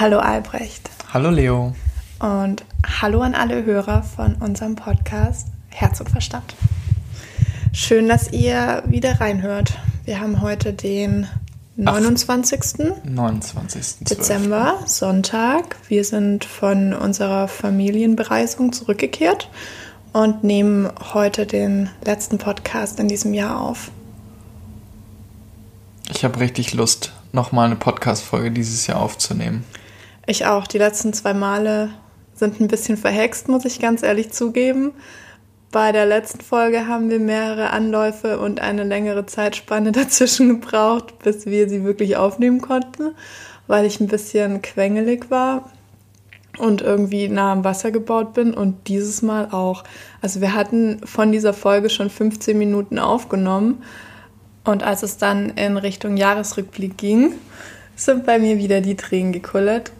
Hallo Albrecht. Hallo Leo. Und hallo an alle Hörer von unserem Podcast Herz und Verstand. Schön, dass ihr wieder reinhört. Wir haben heute den 29. 29. Dezember, Sonntag. Wir sind von unserer Familienbereisung zurückgekehrt und nehmen heute den letzten Podcast in diesem Jahr auf. Ich habe richtig Lust, nochmal eine Podcast-Folge dieses Jahr aufzunehmen. Ich auch. Die letzten zwei Male sind ein bisschen verhext, muss ich ganz ehrlich zugeben. Bei der letzten Folge haben wir mehrere Anläufe und eine längere Zeitspanne dazwischen gebraucht, bis wir sie wirklich aufnehmen konnten, weil ich ein bisschen quengelig war und irgendwie nah am Wasser gebaut bin und dieses Mal auch. Also wir hatten von dieser Folge schon 15 Minuten aufgenommen und als es dann in Richtung Jahresrückblick ging, sind bei mir wieder die Tränen gekullert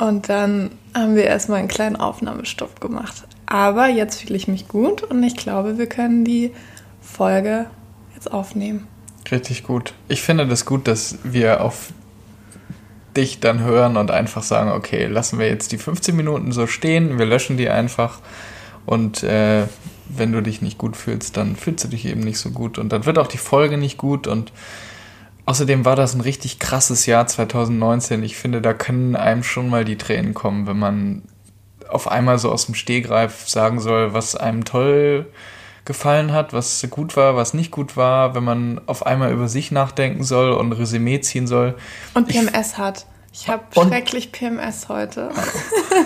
und dann haben wir erstmal einen kleinen Aufnahmestopp gemacht. Aber jetzt fühle ich mich gut und ich glaube, wir können die Folge jetzt aufnehmen. Richtig gut. Ich finde das gut, dass wir auf dich dann hören und einfach sagen, okay, lassen wir jetzt die 15 Minuten so stehen, wir löschen die einfach und äh, wenn du dich nicht gut fühlst, dann fühlst du dich eben nicht so gut und dann wird auch die Folge nicht gut und außerdem war das ein richtig krasses Jahr 2019. Ich finde, da können einem schon mal die Tränen kommen, wenn man auf einmal so aus dem Stehgreif sagen soll, was einem toll gefallen hat, was gut war, was nicht gut war, wenn man auf einmal über sich nachdenken soll und ein Resümee ziehen soll. Und PMS ich, hat. Ich habe schrecklich PMS heute.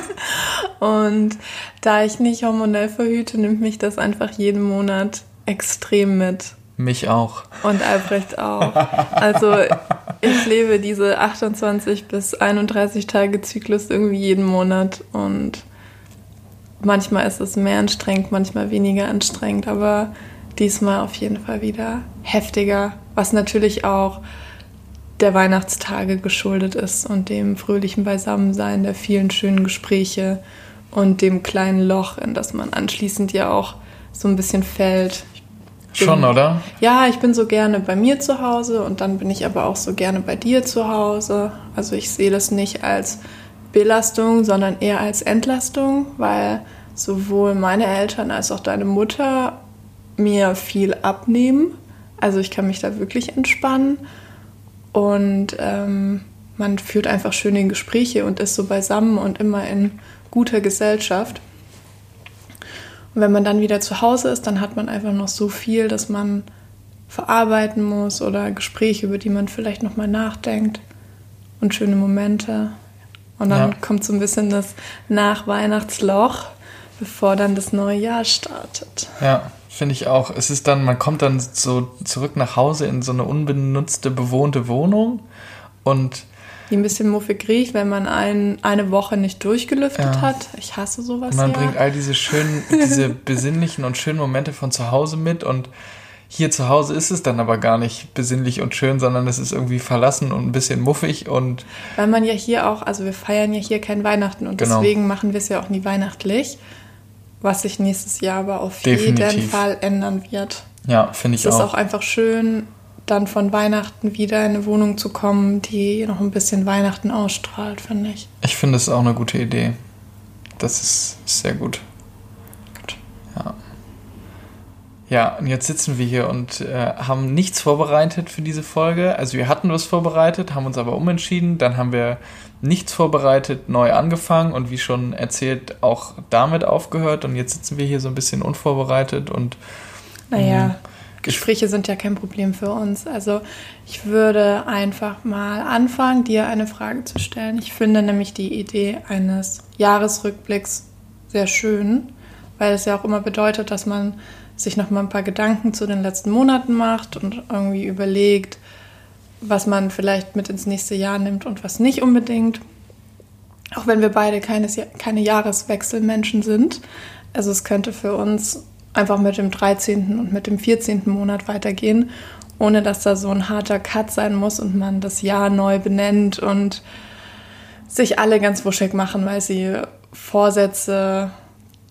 und da ich nicht hormonell verhüte, nimmt mich das einfach jeden Monat extrem mit. Mich auch. Und Albrecht auch. Also ich lebe diese 28 bis 31 Tage Zyklus irgendwie jeden Monat und manchmal ist es mehr anstrengend, manchmal weniger anstrengend, aber diesmal auf jeden Fall wieder heftiger, was natürlich auch der Weihnachtstage geschuldet ist und dem fröhlichen Beisammensein, der vielen schönen Gespräche und dem kleinen Loch, in das man anschließend ja auch so ein bisschen fällt. Bin, Schon, oder? Ja, ich bin so gerne bei mir zu Hause und dann bin ich aber auch so gerne bei dir zu Hause. Also ich sehe das nicht als Belastung, sondern eher als Entlastung, weil sowohl meine Eltern als auch deine Mutter mir viel abnehmen. Also ich kann mich da wirklich entspannen und ähm, man führt einfach schöne Gespräche und ist so beisammen und immer in guter Gesellschaft. Und wenn man dann wieder zu Hause ist, dann hat man einfach noch so viel, dass man verarbeiten muss oder Gespräche, über die man vielleicht nochmal nachdenkt und schöne Momente. Und dann ja. kommt so ein bisschen das Nachweihnachtsloch, bevor dann das neue Jahr startet. Ja, finde ich auch. Es ist dann, man kommt dann so zurück nach Hause in so eine unbenutzte, bewohnte Wohnung und die ein bisschen muffig riecht, wenn man ein, eine Woche nicht durchgelüftet ja. hat. Ich hasse sowas. Man ja. bringt all diese schönen, diese besinnlichen und schönen Momente von zu Hause mit und hier zu Hause ist es dann aber gar nicht besinnlich und schön, sondern es ist irgendwie verlassen und ein bisschen muffig und. Weil man ja hier auch, also wir feiern ja hier kein Weihnachten und genau. deswegen machen wir es ja auch nie weihnachtlich, was sich nächstes Jahr aber auf Definitiv. jeden Fall ändern wird. Ja, finde ich auch. Es ist auch einfach schön, dann von Weihnachten wieder in eine Wohnung zu kommen, die noch ein bisschen Weihnachten ausstrahlt, finde ich. Ich finde es auch eine gute Idee. Das ist sehr gut. Ja, und jetzt sitzen wir hier und äh, haben nichts vorbereitet für diese Folge. Also wir hatten was vorbereitet, haben uns aber umentschieden. Dann haben wir nichts vorbereitet, neu angefangen und wie schon erzählt, auch damit aufgehört. Und jetzt sitzen wir hier so ein bisschen unvorbereitet und. Naja, ähm, Gespräche sind ja kein Problem für uns. Also ich würde einfach mal anfangen, dir eine Frage zu stellen. Ich finde nämlich die Idee eines Jahresrückblicks sehr schön, weil es ja auch immer bedeutet, dass man sich noch mal ein paar Gedanken zu den letzten Monaten macht und irgendwie überlegt, was man vielleicht mit ins nächste Jahr nimmt und was nicht unbedingt. Auch wenn wir beide keine, keine Jahreswechselmenschen sind. Also es könnte für uns einfach mit dem 13. und mit dem 14. Monat weitergehen, ohne dass da so ein harter Cut sein muss und man das Jahr neu benennt und sich alle ganz wuschig machen, weil sie Vorsätze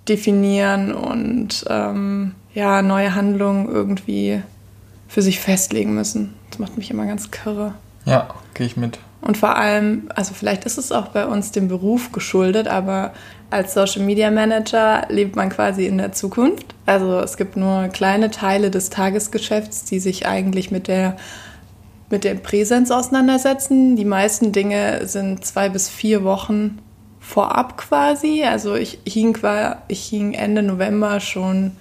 definieren und ähm, ja, neue Handlungen irgendwie für sich festlegen müssen. Das macht mich immer ganz kirre. Ja, gehe ich mit. Und vor allem, also vielleicht ist es auch bei uns dem Beruf geschuldet, aber als Social Media Manager lebt man quasi in der Zukunft. Also es gibt nur kleine Teile des Tagesgeschäfts, die sich eigentlich mit der mit der Präsenz auseinandersetzen. Die meisten Dinge sind zwei bis vier Wochen vorab quasi. Also ich hing, ich hing Ende November schon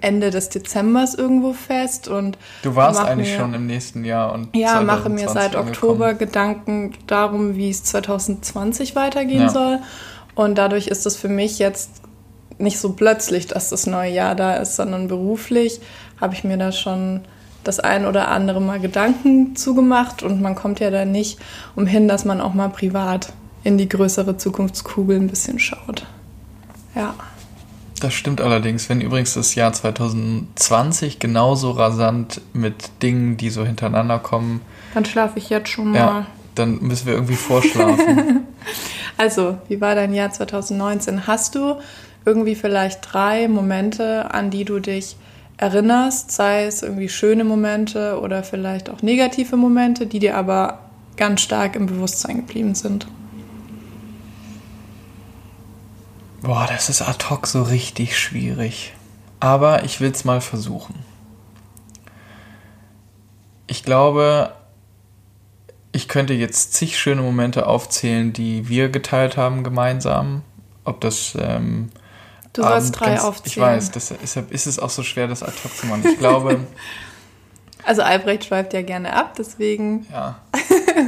Ende des Dezembers irgendwo fest und du warst eigentlich mir, schon im nächsten Jahr und ja mache mir seit Oktober Gedanken darum, wie es 2020 weitergehen ja. soll und dadurch ist es für mich jetzt nicht so plötzlich, dass das neue Jahr da ist, sondern beruflich habe ich mir da schon das ein oder andere Mal Gedanken zugemacht und man kommt ja da nicht umhin, dass man auch mal privat in die größere Zukunftskugel ein bisschen schaut. Ja. Das stimmt allerdings. Wenn übrigens das Jahr 2020 genauso rasant mit Dingen, die so hintereinander kommen. Dann schlafe ich jetzt schon mal. Ja, dann müssen wir irgendwie vorschlafen. also, wie war dein Jahr 2019? Hast du irgendwie vielleicht drei Momente, an die du dich erinnerst, sei es irgendwie schöne Momente oder vielleicht auch negative Momente, die dir aber ganz stark im Bewusstsein geblieben sind? Boah, das ist ad hoc so richtig schwierig. Aber ich will es mal versuchen. Ich glaube, ich könnte jetzt zig schöne Momente aufzählen, die wir geteilt haben gemeinsam. Ob das. Ähm, du sollst drei aufzählen. Ich weiß, deshalb ist es auch so schwer, das ad hoc zu machen. Ich glaube. Also Albrecht schweift ja gerne ab, deswegen. Ja.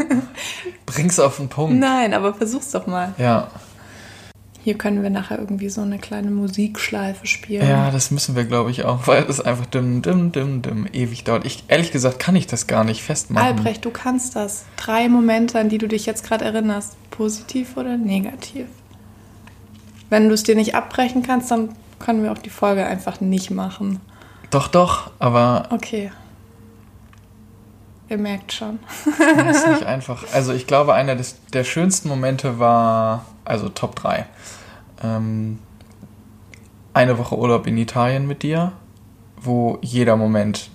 Bring's auf den Punkt. Nein, aber versuch's doch mal. Ja. Hier können wir nachher irgendwie so eine kleine Musikschleife spielen. Ja, das müssen wir, glaube ich, auch, weil es einfach dim, dim, dim, dim ewig dauert. Ich, ehrlich gesagt kann ich das gar nicht festmachen. Albrecht, du kannst das. Drei Momente, an die du dich jetzt gerade erinnerst. Positiv oder negativ? Wenn du es dir nicht abbrechen kannst, dann können wir auch die Folge einfach nicht machen. Doch, doch, aber. Okay. Ihr merkt schon. das ist nicht einfach. Also ich glaube, einer des, der schönsten Momente war, also Top 3 ähm, eine Woche Urlaub in Italien mit dir, wo jeder Moment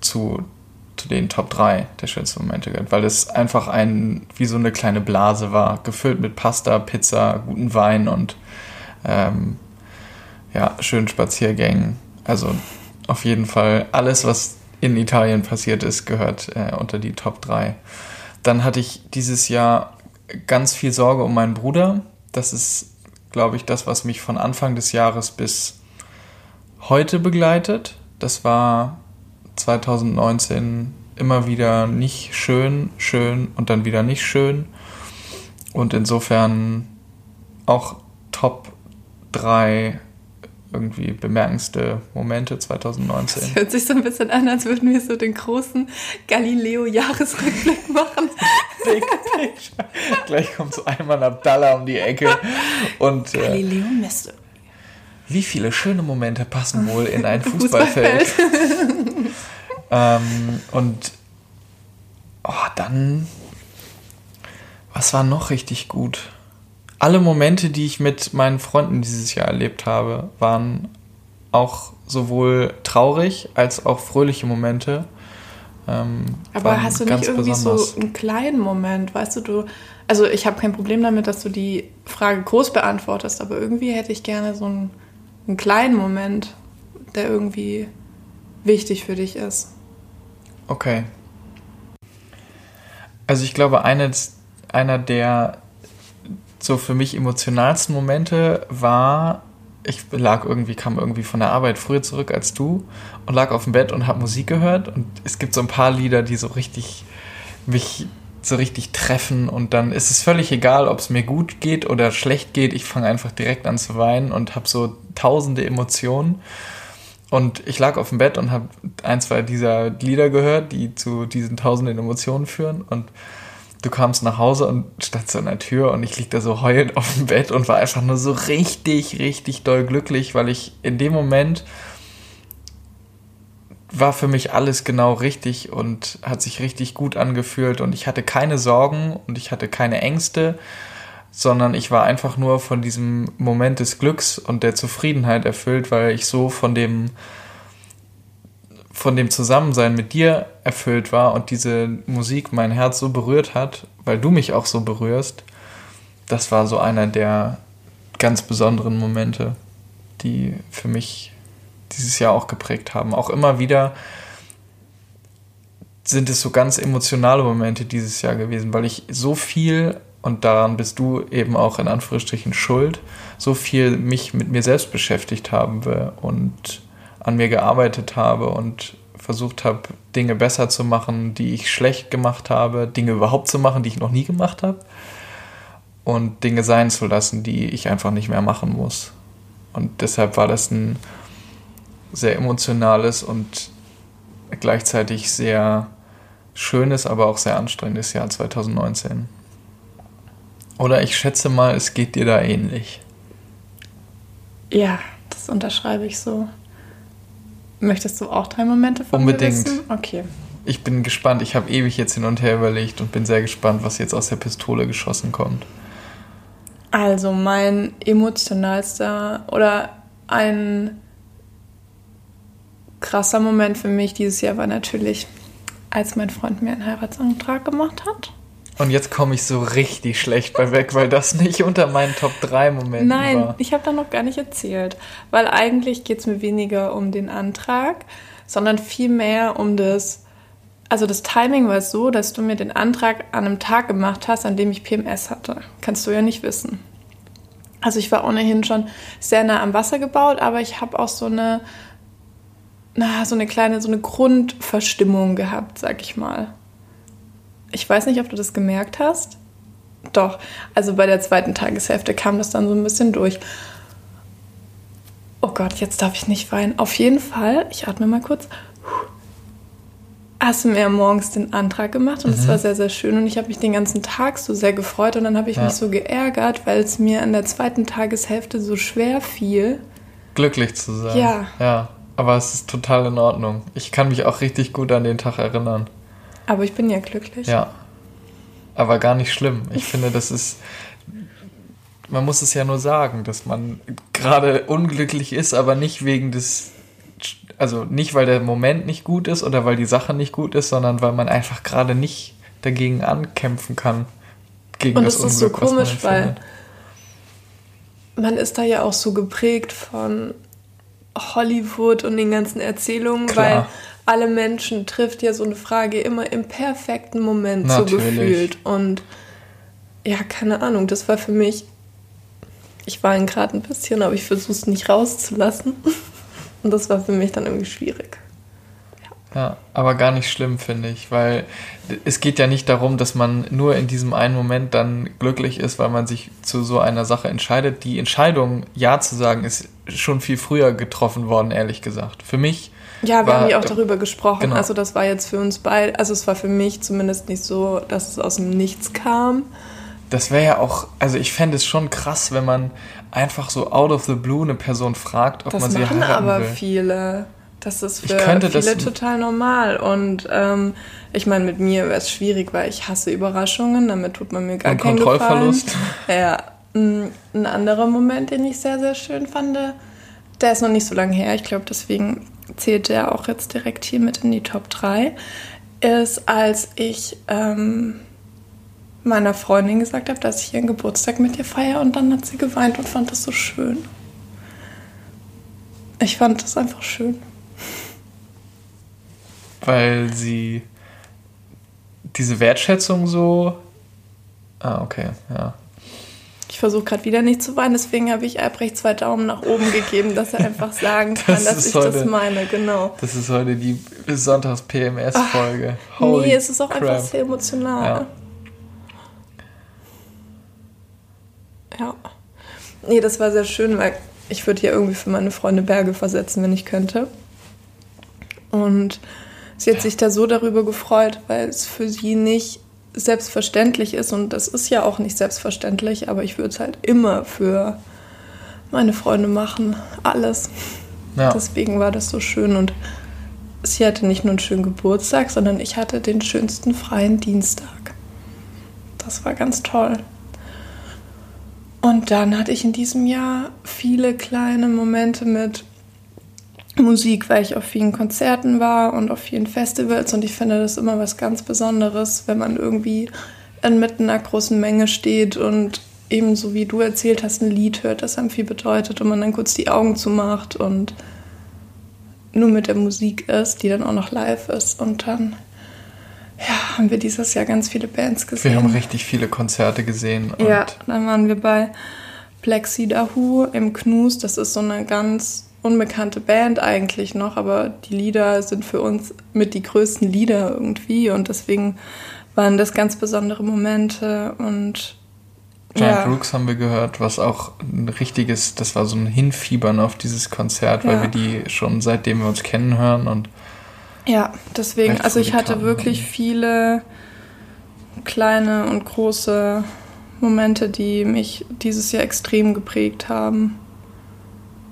zu, zu den Top 3 der schönsten Momente gehört, weil es einfach ein, wie so eine kleine Blase war, gefüllt mit Pasta, Pizza, guten Wein und ähm, ja, schönen Spaziergängen. Also auf jeden Fall alles, was in Italien passiert ist, gehört äh, unter die Top 3. Dann hatte ich dieses Jahr ganz viel Sorge um meinen Bruder. Das ist glaube ich, das, was mich von Anfang des Jahres bis heute begleitet. Das war 2019 immer wieder nicht schön, schön und dann wieder nicht schön. Und insofern auch Top 3 irgendwie bemerkendste Momente 2019. Das hört sich so ein bisschen an, als würden wir so den großen Galileo-Jahresrückblick machen. Big Picture. Gleich kommt so einmal Abdallah um die Ecke und. Äh, Galileo Mystery. Wie viele schöne Momente passen wohl in ein Fußballfeld? ähm, und oh, dann. Was war noch richtig gut? Alle Momente, die ich mit meinen Freunden dieses Jahr erlebt habe, waren auch sowohl traurig als auch fröhliche Momente. Ähm, Aber hast du nicht irgendwie besonders. so einen kleinen Moment, weißt du, du, also ich habe kein Problem damit, dass du die Frage groß beantwortest, aber irgendwie hätte ich gerne so einen, einen kleinen Moment, der irgendwie wichtig für dich ist. Okay. Also ich glaube, eines, einer der so für mich emotionalsten Momente war, ich lag irgendwie, kam irgendwie von der Arbeit früher zurück als du und lag auf dem Bett und habe Musik gehört. Und es gibt so ein paar Lieder, die so richtig mich so richtig treffen. Und dann ist es völlig egal, ob es mir gut geht oder schlecht geht. Ich fange einfach direkt an zu weinen und habe so tausende Emotionen. Und ich lag auf dem Bett und habe ein, zwei dieser Lieder gehört, die zu diesen tausenden Emotionen führen. Und du kamst nach Hause und standst an der Tür und ich lieg da so heulend auf dem Bett und war einfach nur so richtig, richtig doll glücklich, weil ich in dem Moment war für mich alles genau richtig und hat sich richtig gut angefühlt und ich hatte keine Sorgen und ich hatte keine Ängste, sondern ich war einfach nur von diesem Moment des Glücks und der Zufriedenheit erfüllt, weil ich so von dem von dem Zusammensein mit dir erfüllt war und diese Musik mein Herz so berührt hat, weil du mich auch so berührst, das war so einer der ganz besonderen Momente, die für mich dieses Jahr auch geprägt haben. Auch immer wieder sind es so ganz emotionale Momente dieses Jahr gewesen, weil ich so viel, und daran bist du eben auch in Anführungsstrichen schuld, so viel mich mit mir selbst beschäftigt habe und an mir gearbeitet habe und versucht habe, Dinge besser zu machen, die ich schlecht gemacht habe, Dinge überhaupt zu machen, die ich noch nie gemacht habe und Dinge sein zu lassen, die ich einfach nicht mehr machen muss. Und deshalb war das ein sehr emotionales und gleichzeitig sehr schönes, aber auch sehr anstrengendes Jahr 2019. Oder ich schätze mal, es geht dir da ähnlich. Ja, das unterschreibe ich so. Möchtest du auch drei Momente von Unbedingt. Mir wissen? Okay. Ich bin gespannt. Ich habe ewig jetzt hin und her überlegt und bin sehr gespannt, was jetzt aus der Pistole geschossen kommt. Also mein emotionalster oder ein krasser Moment für mich dieses Jahr war natürlich, als mein Freund mir einen Heiratsantrag gemacht hat. Und jetzt komme ich so richtig schlecht bei weg, weil das nicht unter meinen Top 3 Momenten Nein, war. Nein, ich habe da noch gar nicht erzählt. Weil eigentlich geht es mir weniger um den Antrag, sondern vielmehr um das. Also das Timing war so, dass du mir den Antrag an einem Tag gemacht hast, an dem ich PMS hatte. Kannst du ja nicht wissen. Also ich war ohnehin schon sehr nah am Wasser gebaut, aber ich habe auch so eine, na, so eine kleine, so eine Grundverstimmung gehabt, sag ich mal. Ich weiß nicht, ob du das gemerkt hast. Doch, also bei der zweiten Tageshälfte kam das dann so ein bisschen durch. Oh Gott, jetzt darf ich nicht weinen. Auf jeden Fall, ich atme mal kurz. Hast du mir morgens den Antrag gemacht und es mhm. war sehr, sehr schön und ich habe mich den ganzen Tag so sehr gefreut und dann habe ich ja. mich so geärgert, weil es mir an der zweiten Tageshälfte so schwer fiel. Glücklich zu sein. Ja. Ja, aber es ist total in Ordnung. Ich kann mich auch richtig gut an den Tag erinnern. Aber ich bin ja glücklich. Ja. Aber gar nicht schlimm. Ich finde, das ist. Man muss es ja nur sagen, dass man gerade unglücklich ist, aber nicht wegen des. Also nicht, weil der Moment nicht gut ist oder weil die Sache nicht gut ist, sondern weil man einfach gerade nicht dagegen ankämpfen kann. Gegen Und das, das ist Unglück, so komisch, weil man ist da ja auch so geprägt von Hollywood und den ganzen Erzählungen, Klar. weil alle Menschen trifft ja so eine Frage immer im perfekten Moment Natürlich. so gefühlt. Und ja, keine Ahnung, das war für mich, ich weine gerade ein bisschen, aber ich versuche es nicht rauszulassen. Und das war für mich dann irgendwie schwierig. Ja. ja, aber gar nicht schlimm, finde ich, weil es geht ja nicht darum, dass man nur in diesem einen Moment dann glücklich ist, weil man sich zu so einer Sache entscheidet. Die Entscheidung, Ja zu sagen, ist schon viel früher getroffen worden, ehrlich gesagt. Für mich ja, wir war, haben ja auch darüber gesprochen. Genau. Also das war jetzt für uns beide, also es war für mich zumindest nicht so, dass es aus dem Nichts kam. Das wäre ja auch, also ich fände es schon krass, wenn man einfach so out of the blue eine Person fragt, ob das man sie heiraten aber will. viele. Das ist für viele das total normal. Und ähm, ich meine, mit mir wäre es schwierig, weil ich hasse Überraschungen. Damit tut man mir gar Und keinen Kontrollverlust. Gefallen. Ja, ein anderer Moment, den ich sehr, sehr schön fand, der ist noch nicht so lange her. Ich glaube, deswegen zählt der auch jetzt direkt hier mit in die Top 3, ist, als ich ähm, meiner Freundin gesagt habe, dass ich ihren Geburtstag mit ihr feiere und dann hat sie geweint und fand das so schön. Ich fand das einfach schön. Weil sie diese Wertschätzung so. Ah, okay, ja. Ich versuche gerade wieder nicht zu weinen, deswegen habe ich Albrecht zwei Daumen nach oben gegeben, dass er einfach sagen kann, das dass ich heute, das meine, genau. Das ist heute die Sonntags-PMS-Folge. Nee, es ist auch crap. einfach sehr emotional. Ja. ja. Nee, das war sehr schön, weil ich würde ja irgendwie für meine Freunde Berge versetzen, wenn ich könnte. Und sie hat sich da so darüber gefreut, weil es für sie nicht selbstverständlich ist und das ist ja auch nicht selbstverständlich, aber ich würde es halt immer für meine Freunde machen, alles. Ja. Deswegen war das so schön und sie hatte nicht nur einen schönen Geburtstag, sondern ich hatte den schönsten freien Dienstag. Das war ganz toll. Und dann hatte ich in diesem Jahr viele kleine Momente mit Musik, weil ich auf vielen Konzerten war und auf vielen Festivals und ich finde das immer was ganz Besonderes, wenn man irgendwie inmitten einer großen Menge steht und ebenso wie du erzählt hast, ein Lied hört, das einem viel bedeutet und man dann kurz die Augen zumacht und nur mit der Musik ist, die dann auch noch live ist und dann ja, haben wir dieses Jahr ganz viele Bands gesehen. Wir haben richtig viele Konzerte gesehen. ja, dann waren wir bei Plexi Dahu im Knus. Das ist so eine ganz unbekannte Band eigentlich noch, aber die Lieder sind für uns mit die größten Lieder irgendwie und deswegen waren das ganz besondere Momente und Giant ja. Rooks haben wir gehört, was auch ein richtiges, das war so ein Hinfiebern auf dieses Konzert, weil ja. wir die schon seitdem wir uns kennen hören und ja, deswegen, also ich hatte wirklich viele kleine und große Momente, die mich dieses Jahr extrem geprägt haben.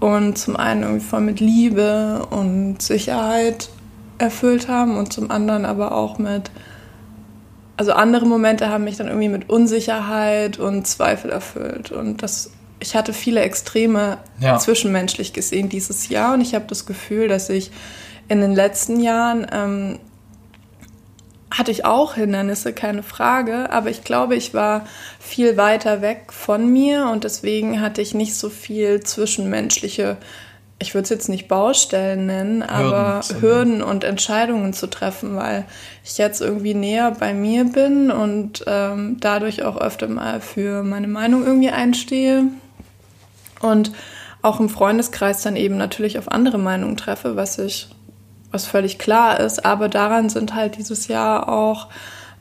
Und zum einen irgendwie voll mit Liebe und Sicherheit erfüllt haben und zum anderen aber auch mit, also andere Momente haben mich dann irgendwie mit Unsicherheit und Zweifel erfüllt. Und das, ich hatte viele Extreme ja. zwischenmenschlich gesehen dieses Jahr und ich habe das Gefühl, dass ich in den letzten Jahren ähm, hatte ich auch Hindernisse, keine Frage, aber ich glaube, ich war viel weiter weg von mir und deswegen hatte ich nicht so viel zwischenmenschliche, ich würde es jetzt nicht Baustellen nennen, aber Hürden, Hürden und Entscheidungen zu treffen, weil ich jetzt irgendwie näher bei mir bin und ähm, dadurch auch öfter mal für meine Meinung irgendwie einstehe und auch im Freundeskreis dann eben natürlich auf andere Meinungen treffe, was ich was völlig klar ist. Aber daran sind halt dieses Jahr auch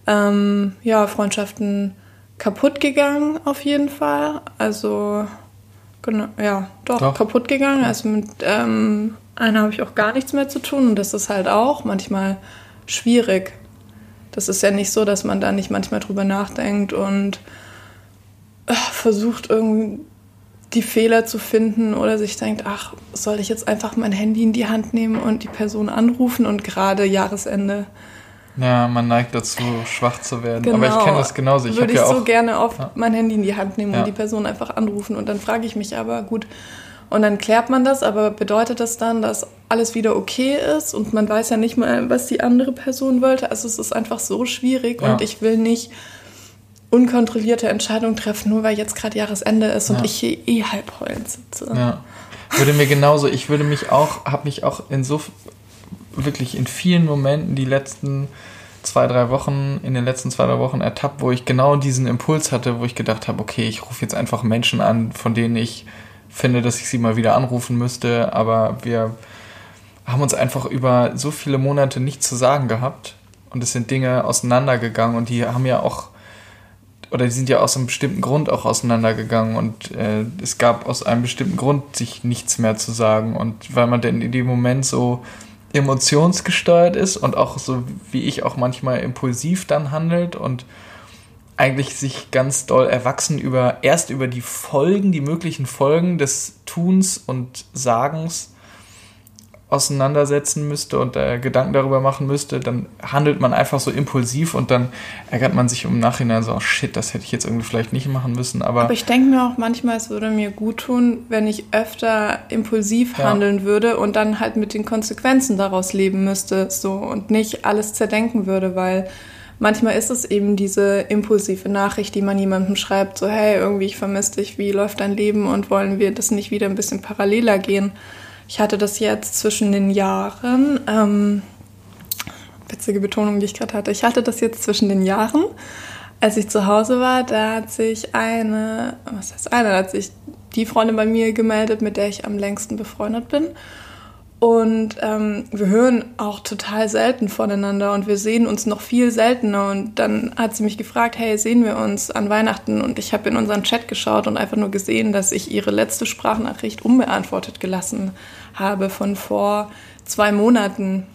ähm, ja, Freundschaften kaputt gegangen, auf jeden Fall. Also, genau, ja, doch, doch. kaputt gegangen. Also mit ähm, einer habe ich auch gar nichts mehr zu tun. Und das ist halt auch manchmal schwierig. Das ist ja nicht so, dass man da nicht manchmal drüber nachdenkt und äh, versucht irgendwie die Fehler zu finden oder sich denkt, ach, soll ich jetzt einfach mein Handy in die Hand nehmen und die Person anrufen und gerade Jahresende. Ja, man neigt dazu, schwach zu werden. Genau. Aber ich kenne genau. das genauso. Ich würde ich ja so gerne oft ja. mein Handy in die Hand nehmen ja. und die Person einfach anrufen und dann frage ich mich aber, gut, und dann klärt man das, aber bedeutet das dann, dass alles wieder okay ist und man weiß ja nicht mal, was die andere Person wollte? Also es ist einfach so schwierig ja. und ich will nicht unkontrollierte Entscheidungen treffen, nur weil jetzt gerade Jahresende ist und ja. ich hier eh halb heulend sitze. Ja. Würde mir genauso, ich würde mich auch, habe mich auch in so, wirklich in vielen Momenten die letzten zwei, drei Wochen, in den letzten zwei, drei Wochen ertappt, wo ich genau diesen Impuls hatte, wo ich gedacht habe, okay, ich rufe jetzt einfach Menschen an, von denen ich finde, dass ich sie mal wieder anrufen müsste, aber wir haben uns einfach über so viele Monate nichts zu sagen gehabt und es sind Dinge auseinandergegangen und die haben ja auch oder die sind ja aus einem bestimmten Grund auch auseinandergegangen und äh, es gab aus einem bestimmten Grund sich nichts mehr zu sagen. Und weil man denn in dem Moment so emotionsgesteuert ist und auch so wie ich auch manchmal impulsiv dann handelt und eigentlich sich ganz doll erwachsen über erst über die Folgen, die möglichen Folgen des Tuns und Sagens auseinandersetzen müsste und äh, Gedanken darüber machen müsste, dann handelt man einfach so impulsiv und dann ärgert man sich im Nachhinein so, oh shit, das hätte ich jetzt irgendwie vielleicht nicht machen müssen. Aber, aber ich denke mir auch manchmal, es würde mir gut tun, wenn ich öfter impulsiv ja. handeln würde und dann halt mit den Konsequenzen daraus leben müsste so und nicht alles zerdenken würde, weil manchmal ist es eben diese impulsive Nachricht, die man jemandem schreibt, so hey, irgendwie ich vermisse dich, wie läuft dein Leben und wollen wir das nicht wieder ein bisschen paralleler gehen? Ich hatte das jetzt zwischen den Jahren, ähm, witzige Betonung, die ich gerade hatte, ich hatte das jetzt zwischen den Jahren. Als ich zu Hause war, da hat sich eine, was heißt eine, da hat sich die Freundin bei mir gemeldet, mit der ich am längsten befreundet bin. Und ähm, wir hören auch total selten voneinander und wir sehen uns noch viel seltener. Und dann hat sie mich gefragt, hey, sehen wir uns an Weihnachten? Und ich habe in unseren Chat geschaut und einfach nur gesehen, dass ich ihre letzte Sprachnachricht unbeantwortet gelassen habe von vor zwei Monaten,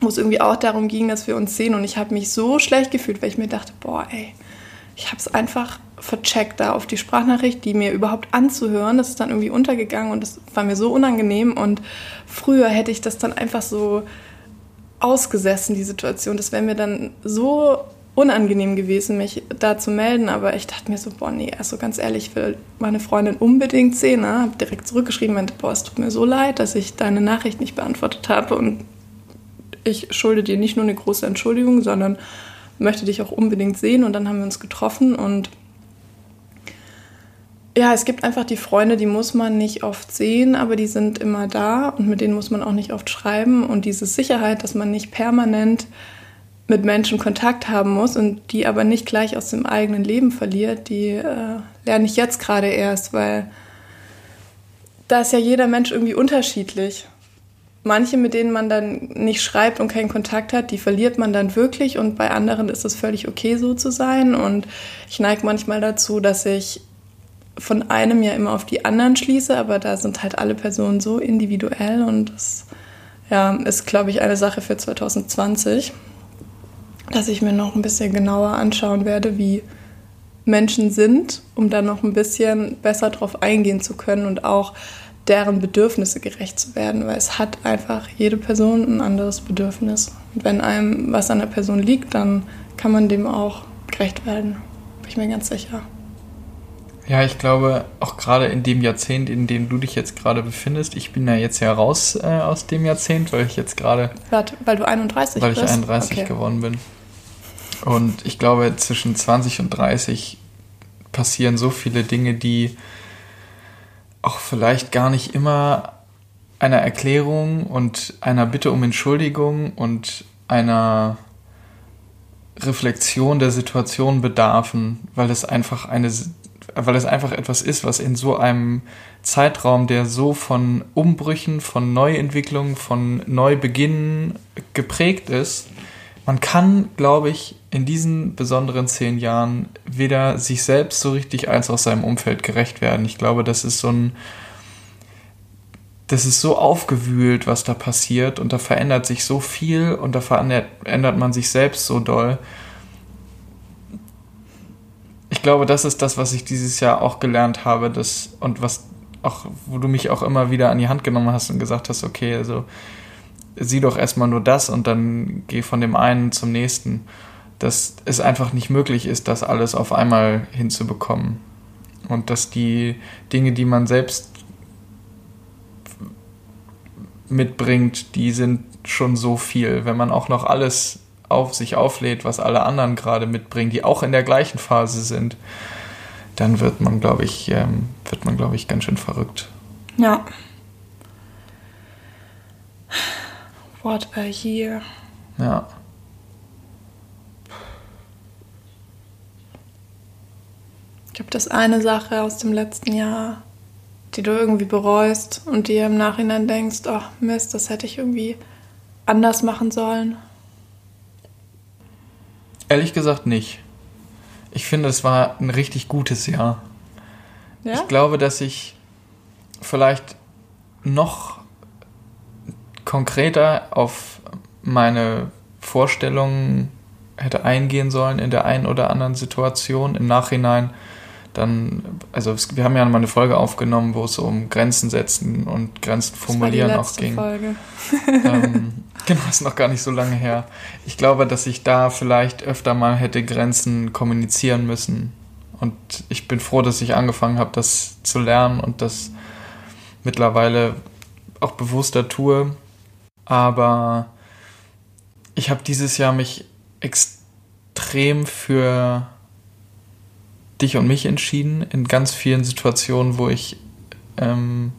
wo es irgendwie auch darum ging, dass wir uns sehen. Und ich habe mich so schlecht gefühlt, weil ich mir dachte, boah, ey, ich habe es einfach vercheckt da auf die Sprachnachricht, die mir überhaupt anzuhören. Das ist dann irgendwie untergegangen und das war mir so unangenehm. Und früher hätte ich das dann einfach so ausgesessen, die Situation. Das wäre mir dann so unangenehm gewesen, mich da zu melden, aber ich dachte mir so, boah, nee, also ganz ehrlich, ich will meine Freundin unbedingt sehen. Ne? Hab direkt zurückgeschrieben, meinte, boah, es tut mir so leid, dass ich deine Nachricht nicht beantwortet habe und ich schulde dir nicht nur eine große Entschuldigung, sondern möchte dich auch unbedingt sehen und dann haben wir uns getroffen und ja, es gibt einfach die Freunde, die muss man nicht oft sehen, aber die sind immer da und mit denen muss man auch nicht oft schreiben und diese Sicherheit, dass man nicht permanent mit Menschen Kontakt haben muss und die aber nicht gleich aus dem eigenen Leben verliert, die äh, lerne ich jetzt gerade erst, weil da ist ja jeder Mensch irgendwie unterschiedlich. Manche, mit denen man dann nicht schreibt und keinen Kontakt hat, die verliert man dann wirklich und bei anderen ist es völlig okay, so zu sein. Und ich neige manchmal dazu, dass ich von einem ja immer auf die anderen schließe, aber da sind halt alle Personen so individuell und das ja, ist, glaube ich, eine Sache für 2020 dass ich mir noch ein bisschen genauer anschauen werde, wie Menschen sind, um dann noch ein bisschen besser darauf eingehen zu können und auch deren Bedürfnisse gerecht zu werden, weil es hat einfach jede Person ein anderes Bedürfnis. Und wenn einem was an der Person liegt, dann kann man dem auch gerecht werden. Bin ich mir ganz sicher. Ja, ich glaube, auch gerade in dem Jahrzehnt, in dem du dich jetzt gerade befindest, ich bin ja jetzt ja raus äh, aus dem Jahrzehnt, weil ich jetzt gerade. Weil du 31 bist? Weil ich 31 okay. geworden bin. Und ich glaube, zwischen 20 und 30 passieren so viele Dinge, die auch vielleicht gar nicht immer einer Erklärung und einer Bitte um Entschuldigung und einer Reflexion der Situation bedarfen, weil es einfach eine weil es einfach etwas ist, was in so einem Zeitraum, der so von Umbrüchen, von Neuentwicklungen, von Neubeginnen geprägt ist, man kann, glaube ich, in diesen besonderen zehn Jahren weder sich selbst so richtig als auch seinem Umfeld gerecht werden. Ich glaube, das ist so ein, das ist so aufgewühlt, was da passiert und da verändert sich so viel und da verändert man sich selbst so doll. Ich glaube, das ist das, was ich dieses Jahr auch gelernt habe, das und was auch, wo du mich auch immer wieder an die Hand genommen hast und gesagt hast, okay, also sieh doch erstmal nur das und dann geh von dem einen zum nächsten. Dass es einfach nicht möglich ist, das alles auf einmal hinzubekommen. Und dass die Dinge, die man selbst mitbringt, die sind schon so viel. Wenn man auch noch alles auf sich auflädt, was alle anderen gerade mitbringen, die auch in der gleichen Phase sind, dann wird man, glaube ich, ähm, wird man, glaube ich, ganz schön verrückt. Ja. What a year. Ja. Gibt es eine Sache aus dem letzten Jahr, die du irgendwie bereust und dir im Nachhinein denkst, oh Mist, das hätte ich irgendwie anders machen sollen? Ehrlich gesagt nicht. Ich finde, es war ein richtig gutes Jahr. Ja? Ich glaube, dass ich vielleicht noch konkreter auf meine Vorstellungen hätte eingehen sollen in der einen oder anderen Situation. Im Nachhinein dann, also wir haben ja mal eine Folge aufgenommen, wo es um Grenzen setzen und Grenzen formulieren auch ging. Folge. ähm, genau, ist noch gar nicht so lange her. Ich glaube, dass ich da vielleicht öfter mal hätte Grenzen kommunizieren müssen. Und ich bin froh, dass ich angefangen habe, das zu lernen und das mittlerweile auch bewusster tue. Aber ich habe dieses Jahr mich extrem für dich und mich entschieden in ganz vielen Situationen, wo ich ähm,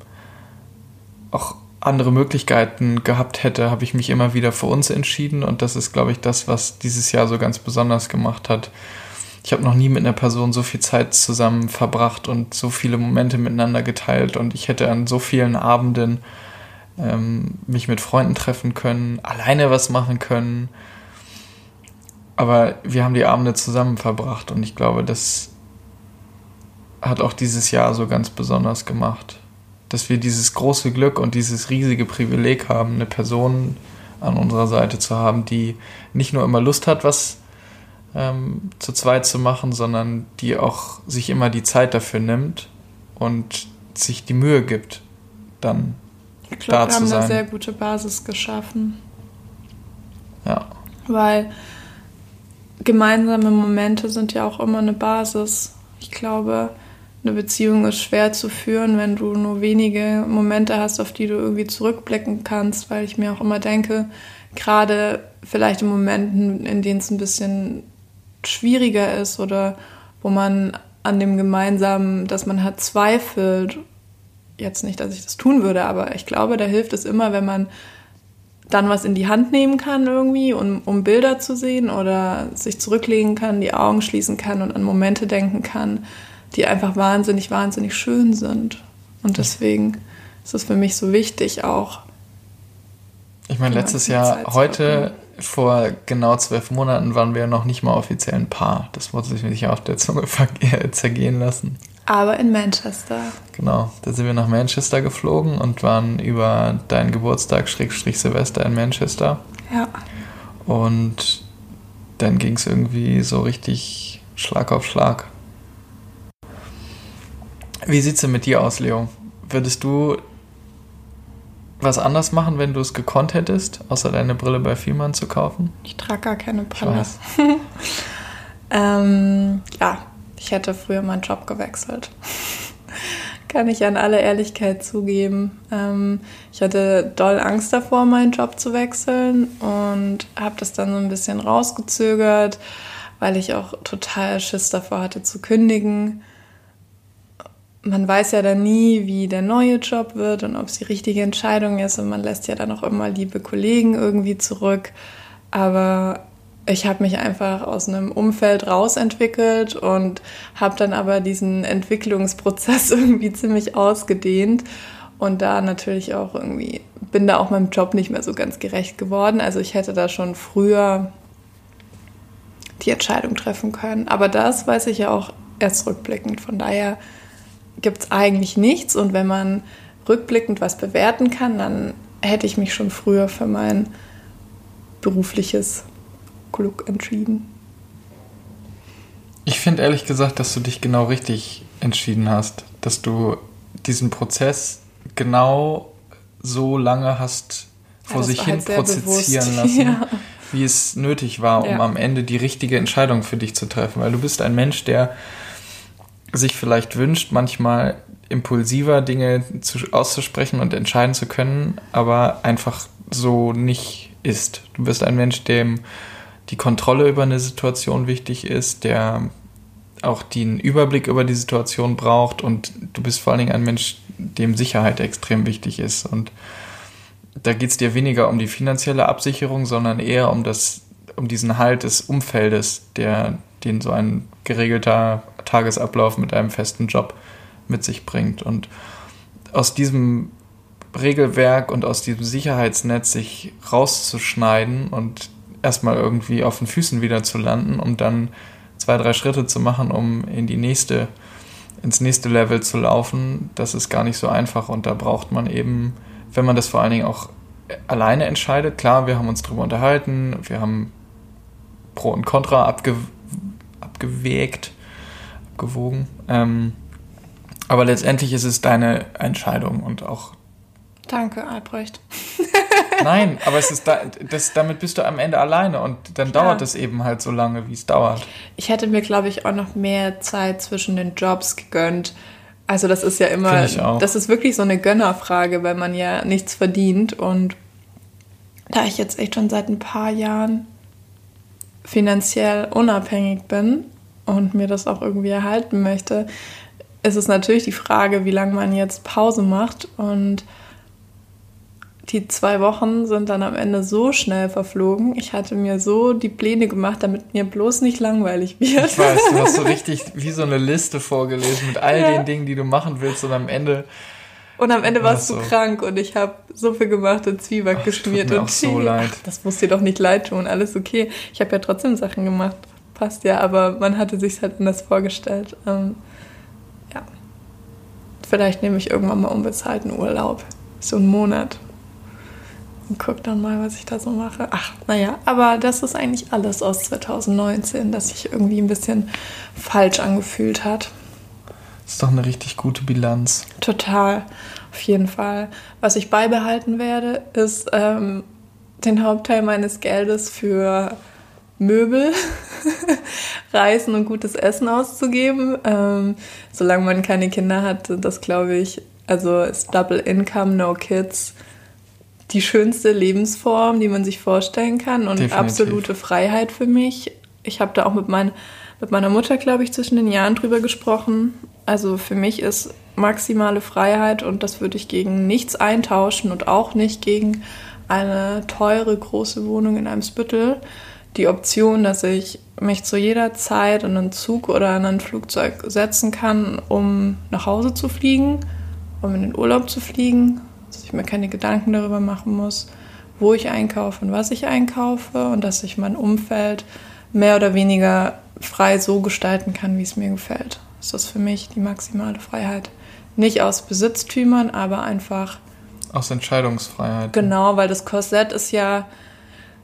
auch andere Möglichkeiten gehabt hätte, habe ich mich immer wieder für uns entschieden und das ist, glaube ich, das, was dieses Jahr so ganz besonders gemacht hat. Ich habe noch nie mit einer Person so viel Zeit zusammen verbracht und so viele Momente miteinander geteilt und ich hätte an so vielen Abenden ähm, mich mit Freunden treffen können, alleine was machen können. Aber wir haben die Abende zusammen verbracht und ich glaube, das hat auch dieses Jahr so ganz besonders gemacht. Dass wir dieses große Glück und dieses riesige Privileg haben, eine Person an unserer Seite zu haben, die nicht nur immer Lust hat, was ähm, zu zweit zu machen, sondern die auch sich immer die Zeit dafür nimmt und sich die Mühe gibt, dann ich glaube, wir haben eine sehr gute Basis geschaffen. Ja. Weil gemeinsame Momente sind ja auch immer eine Basis. Ich glaube, eine Beziehung ist schwer zu führen, wenn du nur wenige Momente hast, auf die du irgendwie zurückblicken kannst, weil ich mir auch immer denke, gerade vielleicht in Momenten, in denen es ein bisschen schwieriger ist oder wo man an dem Gemeinsamen, dass man hat, zweifelt. Jetzt nicht, dass ich das tun würde, aber ich glaube, da hilft es immer, wenn man dann was in die Hand nehmen kann irgendwie, um, um Bilder zu sehen oder sich zurücklegen kann, die Augen schließen kann und an Momente denken kann, die einfach wahnsinnig, wahnsinnig schön sind. Und deswegen ist es für mich so wichtig auch. Ich meine, letztes Jahr, heute, vor genau zwölf Monaten, waren wir noch nicht mal offiziell ein Paar. Das muss ich mir auf der Zunge zergehen lassen. Aber in Manchester. Genau, da sind wir nach Manchester geflogen und waren über deinen Geburtstag, Schrägstrich Silvester in Manchester. Ja. Und dann ging es irgendwie so richtig Schlag auf Schlag. Wie sieht es denn mit dir aus, Leo? Würdest du was anders machen, wenn du es gekonnt hättest, außer deine Brille bei Fiemann zu kaufen? Ich trage gar keine Brille. ähm, ja, ich hätte früher meinen Job gewechselt. Kann ich an alle Ehrlichkeit zugeben. Ähm, ich hatte doll Angst davor, meinen Job zu wechseln und habe das dann so ein bisschen rausgezögert, weil ich auch total Schiss davor hatte zu kündigen man weiß ja dann nie, wie der neue Job wird und ob es die richtige Entscheidung ist. Und man lässt ja dann auch immer liebe Kollegen irgendwie zurück. Aber ich habe mich einfach aus einem Umfeld rausentwickelt und habe dann aber diesen Entwicklungsprozess irgendwie ziemlich ausgedehnt. Und da natürlich auch irgendwie, bin da auch meinem Job nicht mehr so ganz gerecht geworden. Also ich hätte da schon früher die Entscheidung treffen können. Aber das weiß ich ja auch erst rückblickend. Von daher gibt es eigentlich nichts. Und wenn man rückblickend was bewerten kann, dann hätte ich mich schon früher für mein berufliches Glück entschieden. Ich finde ehrlich gesagt, dass du dich genau richtig entschieden hast, dass du diesen Prozess genau so lange hast vor ja, sich hin halt prozessieren lassen, ja. wie es nötig war, um ja. am Ende die richtige Entscheidung für dich zu treffen. Weil du bist ein Mensch, der sich vielleicht wünscht, manchmal impulsiver Dinge zu, auszusprechen und entscheiden zu können, aber einfach so nicht ist. Du bist ein Mensch, dem die Kontrolle über eine Situation wichtig ist, der auch den Überblick über die Situation braucht und du bist vor allen Dingen ein Mensch, dem Sicherheit extrem wichtig ist. Und da geht es dir weniger um die finanzielle Absicherung, sondern eher um das, um diesen Halt des Umfeldes, der, den so ein geregelter Tagesablauf mit einem festen Job mit sich bringt. Und aus diesem Regelwerk und aus diesem Sicherheitsnetz sich rauszuschneiden und erstmal irgendwie auf den Füßen wieder zu landen, um dann zwei, drei Schritte zu machen, um in die nächste, ins nächste Level zu laufen, das ist gar nicht so einfach. Und da braucht man eben, wenn man das vor allen Dingen auch alleine entscheidet, klar, wir haben uns darüber unterhalten, wir haben Pro und Contra abge abgewägt, abgewogen. Ähm, aber letztendlich ist es deine Entscheidung und auch. Danke, Albrecht. Nein, aber es ist da, das, damit bist du am Ende alleine und dann Klar. dauert es eben halt so lange, wie es dauert. Ich hätte mir, glaube ich, auch noch mehr Zeit zwischen den Jobs gegönnt. Also das ist ja immer, das ist wirklich so eine Gönnerfrage, weil man ja nichts verdient und da ich jetzt echt schon seit ein paar Jahren finanziell unabhängig bin und mir das auch irgendwie erhalten möchte, ist es natürlich die Frage, wie lange man jetzt Pause macht. Und die zwei Wochen sind dann am Ende so schnell verflogen. Ich hatte mir so die Pläne gemacht, damit mir bloß nicht langweilig wird. Ich weiß, du hast so richtig wie so eine Liste vorgelesen mit all ja. den Dingen, die du machen willst und am Ende und am Ende warst du so. krank und ich habe so viel gemacht und Zwieback Ach, geschmiert und so leid. Ach, das muss dir doch nicht leid tun, alles okay. Ich habe ja trotzdem Sachen gemacht, passt ja, aber man hatte sich halt anders vorgestellt. Ähm, ja, vielleicht nehme ich irgendwann mal unbezahlten Urlaub, so einen Monat und guck dann mal, was ich da so mache. Ach, naja, aber das ist eigentlich alles aus 2019, das sich irgendwie ein bisschen falsch angefühlt hat. Das ist doch eine richtig gute Bilanz. Total, auf jeden Fall. Was ich beibehalten werde, ist ähm, den Hauptteil meines Geldes für Möbel reisen und gutes Essen auszugeben. Ähm, solange man keine Kinder hat, das glaube ich, also ist Double Income, No Kids die schönste Lebensform, die man sich vorstellen kann und Definitiv. absolute Freiheit für mich. Ich habe da auch mit, mein, mit meiner Mutter, glaube ich, zwischen den Jahren drüber gesprochen. Also für mich ist maximale Freiheit und das würde ich gegen nichts eintauschen und auch nicht gegen eine teure große Wohnung in einem Spüttel. Die Option, dass ich mich zu jeder Zeit in einen Zug oder in ein Flugzeug setzen kann, um nach Hause zu fliegen, um in den Urlaub zu fligen, dass ich mir keine Gedanken darüber machen muss, wo ich einkaufe und was ich einkaufe und dass ich mein Umfeld mehr oder weniger frei so gestalten kann, wie es mir gefällt. Das ist für mich die maximale Freiheit. Nicht aus Besitztümern, aber einfach. Aus Entscheidungsfreiheit. Genau, weil das Korsett ist ja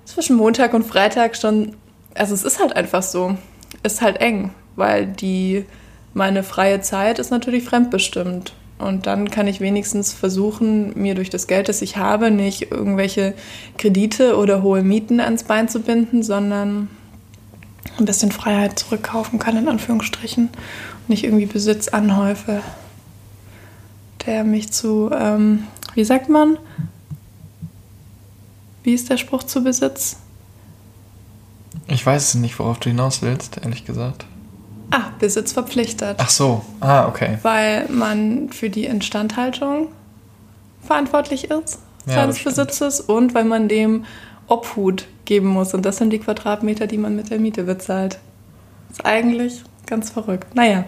zwischen Montag und Freitag schon. Also es ist halt einfach so. Ist halt eng, weil die meine freie Zeit ist natürlich fremdbestimmt. Und dann kann ich wenigstens versuchen, mir durch das Geld, das ich habe, nicht irgendwelche Kredite oder hohe Mieten ans Bein zu binden, sondern ein bisschen Freiheit zurückkaufen kann, in Anführungsstrichen. Und nicht irgendwie Besitz anhäufe, der mich zu, ähm, wie sagt man? Wie ist der Spruch zu Besitz? Ich weiß nicht, worauf du hinaus willst, ehrlich gesagt. Ah, Besitz verpflichtet. Ach so, ah, okay. Weil man für die Instandhaltung verantwortlich ist ja, seines Besitzes und weil man dem Obhut geben muss. Und das sind die Quadratmeter, die man mit der Miete bezahlt. Ist eigentlich ganz verrückt. Naja,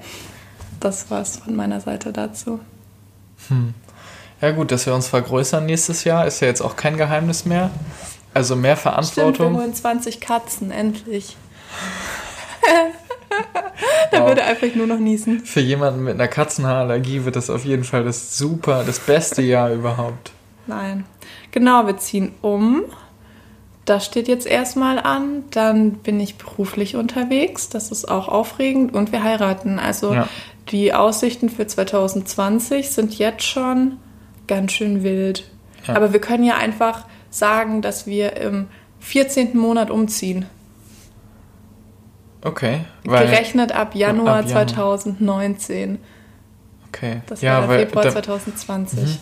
das war's von meiner Seite dazu. Hm. Ja gut, dass wir uns vergrößern nächstes Jahr, ist ja jetzt auch kein Geheimnis mehr. Also mehr Verantwortung. Stimmt, wir holen 20 Katzen, endlich. da würde einfach nur noch niesen. Für jemanden mit einer Katzenhaarallergie wird das auf jeden Fall das super, das beste Jahr überhaupt. Nein. Genau, wir ziehen um. Das steht jetzt erstmal an. Dann bin ich beruflich unterwegs. Das ist auch aufregend. Und wir heiraten. Also ja. die Aussichten für 2020 sind jetzt schon ganz schön wild. Ja. Aber wir können ja einfach sagen, dass wir im 14. Monat umziehen. Okay. Gerechnet ab Januar, ab Januar 2019. Okay. Das ja, wäre Februar da, 2020. Mhm.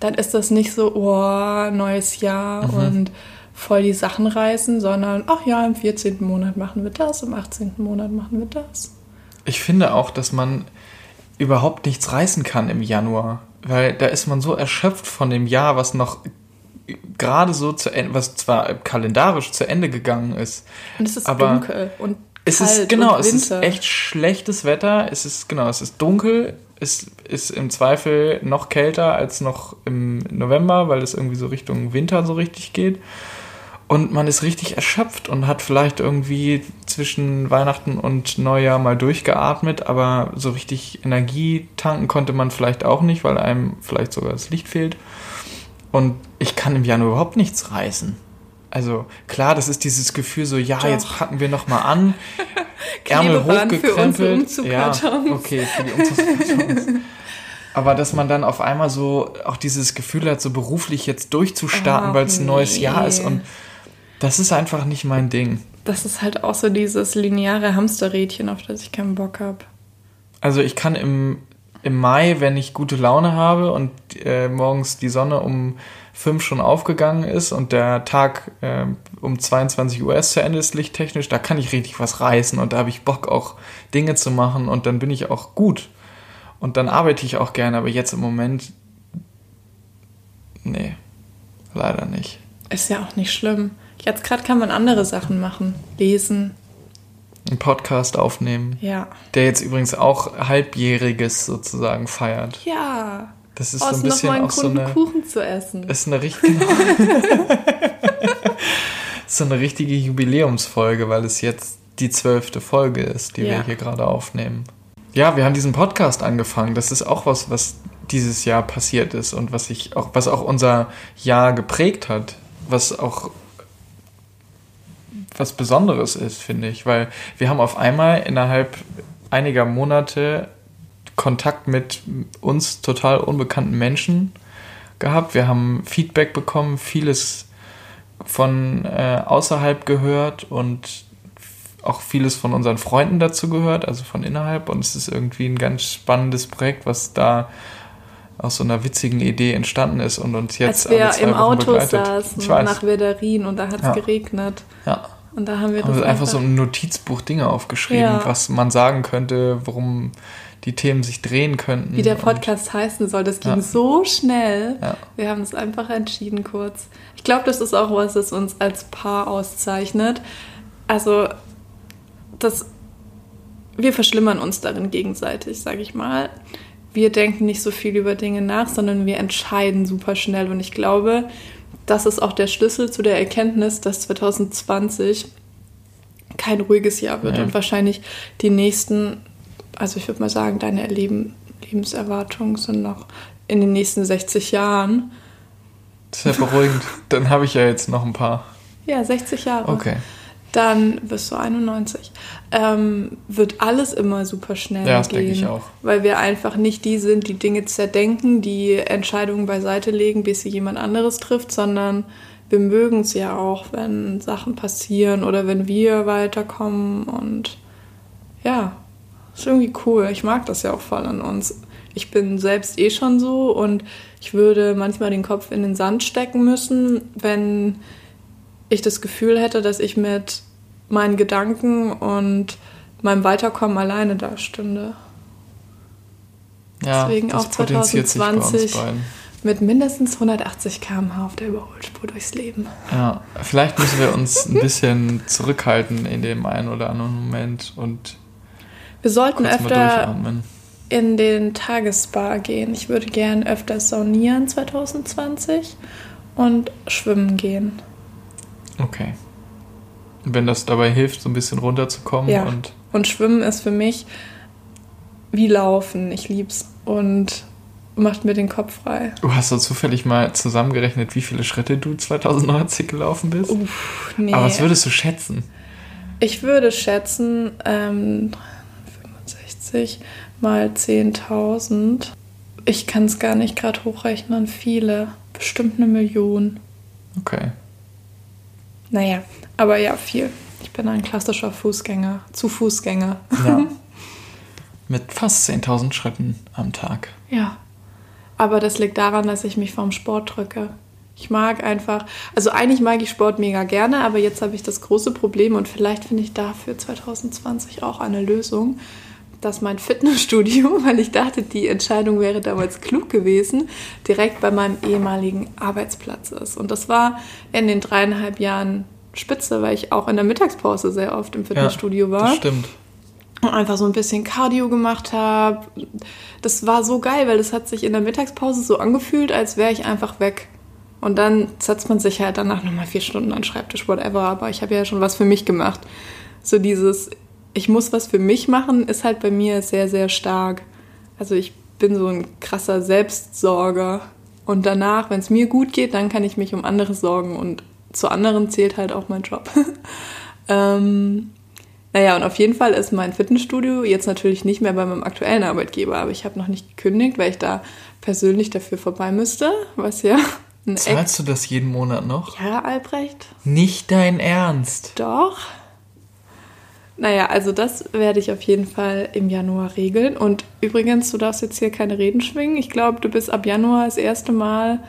Dann ist das nicht so, oh, neues Jahr mhm. und voll die Sachen reißen, sondern, ach ja, im 14. Monat machen wir das, im 18. Monat machen wir das. Ich finde auch, dass man überhaupt nichts reißen kann im Januar, weil da ist man so erschöpft von dem Jahr, was noch gerade so zu Ende, was zwar kalendarisch zu Ende gegangen ist. Und es ist aber dunkel und es kalt ist genau, es ist echt schlechtes Wetter. Es ist genau, es ist dunkel. Es ist im Zweifel noch kälter als noch im November, weil es irgendwie so Richtung Winter so richtig geht. Und man ist richtig erschöpft und hat vielleicht irgendwie zwischen Weihnachten und Neujahr mal durchgeatmet, aber so richtig Energie tanken konnte man vielleicht auch nicht, weil einem vielleicht sogar das Licht fehlt. Und ich kann im Januar überhaupt nichts reißen. Also klar, das ist dieses Gefühl so, ja, Doch. jetzt packen wir noch mal an. Ärmel hochgekrempelt. Für ja, okay, für die Umzugskartons. Aber dass man dann auf einmal so auch dieses Gefühl hat, so beruflich jetzt durchzustarten, oh, weil es ein neues Jahr ist. Und das ist einfach nicht mein Ding. Das ist halt auch so dieses lineare Hamsterrädchen, auf das ich keinen Bock habe. Also ich kann im im Mai, wenn ich gute Laune habe und äh, morgens die Sonne um fünf schon aufgegangen ist und der Tag äh, um 22 Uhr erst zu Ende ist, lichttechnisch, da kann ich richtig was reißen und da habe ich Bock auch Dinge zu machen und dann bin ich auch gut. Und dann arbeite ich auch gerne, aber jetzt im Moment, nee, leider nicht. Ist ja auch nicht schlimm. Jetzt gerade kann man andere Sachen machen. Lesen, einen Podcast aufnehmen. Ja. Der jetzt übrigens auch halbjähriges sozusagen feiert. Ja. Das ist oh, so ein bisschen noch mal auch so eine Kuchen zu essen. Ist eine richtige so eine richtige Jubiläumsfolge, weil es jetzt die zwölfte Folge ist, die ja. wir hier gerade aufnehmen. Ja, wir haben diesen Podcast angefangen. Das ist auch was, was dieses Jahr passiert ist und was ich auch, was auch unser Jahr geprägt hat, was auch was Besonderes ist, finde ich, weil wir haben auf einmal innerhalb einiger Monate Kontakt mit uns total unbekannten Menschen gehabt. Wir haben Feedback bekommen, vieles von äh, außerhalb gehört und auch vieles von unseren Freunden dazu gehört, also von innerhalb. Und es ist irgendwie ein ganz spannendes Projekt, was da aus so einer witzigen Idee entstanden ist und uns jetzt Als wir alle zwei im Wochen Auto begleitet. saßen nach Werderin und da hat es Ja. geregnet. Ja. Und da haben wir Haben das wir einfach so im Notizbuch Dinge aufgeschrieben, Ja. was man sagen könnte, worum die Themen sich drehen könnten. wie der Podcast heißen soll. Das ging Ja. so schnell. Ja. Wir haben es einfach entschieden kurz. Ich glaube, das ist auch was, das uns als Paar auszeichnet. Also, das, wir verschlimmern uns darin gegenseitig, sage ich mal. Wir denken nicht so viel über Dinge nach, sondern wir entscheiden super schnell. Und ich glaube, das ist auch der Schlüssel zu der Erkenntnis, dass 2020 kein ruhiges Jahr wird Ja. und wahrscheinlich die nächsten, also ich würde mal sagen, deine Leben, Lebenserwartungen sind noch in den nächsten 60 Jahren. Das ist ja beruhigend. Dann habe ich ja jetzt noch ein paar. Ja, 60 Jahre. Okay. Dann bist du 91. Ähm, wird alles immer super schnell Ja, das gehen. denke ich auch. Weil wir einfach nicht die sind, die Dinge zerdenken, die Entscheidungen beiseite legen, bis sie jemand anderes trifft, sondern wir mögen es ja auch, wenn Sachen passieren oder wenn wir weiterkommen und ja, ist irgendwie cool. Ich mag das ja auch voll an uns. Ich bin selbst eh schon so und ich würde manchmal den Kopf in den Sand stecken müssen, wenn ich das Gefühl hätte, dass ich mit meinen Gedanken und meinem Weiterkommen alleine dastünde. Ja, Deswegen auch potenziert sich bei uns 2020 beiden. mit mindestens 180 km/h auf der Überholspur durchs Leben. Ja, vielleicht müssen wir uns ein bisschen zurückhalten in dem einen oder anderen Moment und Wir sollten öfter in den Tagesspa gehen. Ich würde gern öfter saunieren 2020 und schwimmen gehen. Okay. Wenn das dabei hilft, so ein bisschen runterzukommen Ja. und Und Schwimmen ist für mich wie Laufen. Ich lieb's und macht mir den Kopf frei. du hast so zufällig mal zusammengerechnet, wie viele Schritte du 2090 gelaufen bist. Uff, nee. Aber was würdest du schätzen? Ich würde schätzen, ähm, 65 mal 10.000. Ich kann es gar nicht gerade hochrechnen. Viele. Bestimmt eine Million. Okay. Naja, aber ja, viel. Ich bin ein klassischer Fußgänger. Zu Fußgänger. Ja. Mit fast 10.000 Schritten am Tag. Ja. Aber das liegt daran, dass ich mich vom Sport drücke. Ich mag einfach, also eigentlich mag ich Sport mega gerne, aber jetzt habe ich das große Problem und vielleicht finde ich dafür 2020 auch eine Lösung, dass mein Fitnessstudio, weil ich dachte, die Entscheidung wäre damals klug gewesen, direkt bei meinem ehemaligen Arbeitsplatz ist. Und das war in den dreieinhalb Jahren spitze, weil ich auch in der Mittagspause sehr oft im Fitnessstudio war Das stimmt. und einfach so ein bisschen Cardio gemacht habe. Das war so geil, weil das hat sich in der Mittagspause so angefühlt, als wäre ich einfach weg. Und dann setzt man sich halt danach nochmal vier Stunden an den Schreibtisch, whatever. Aber ich habe ja schon was für mich gemacht. So dieses, ich muss was für mich machen, ist halt bei mir sehr, sehr stark. Also ich bin so ein krasser Selbstsorger. Und danach, wenn es mir gut geht, dann kann ich mich um andere sorgen. Und zu anderen zählt halt auch mein Job. ähm, naja, und auf jeden Fall ist mein Fitnessstudio jetzt natürlich nicht mehr bei meinem aktuellen Arbeitgeber, aber ich habe noch nicht gekündigt, weil ich da persönlich dafür vorbei müsste, was ja. Zahlst du das jeden Monat noch? Ja, Albrecht? Nicht dein Ernst. Doch. Naja, also das werde ich auf jeden Fall im Januar regeln. Und übrigens, du darfst jetzt hier keine Reden schwingen. Ich glaube, du bist ab Januar das erste Mal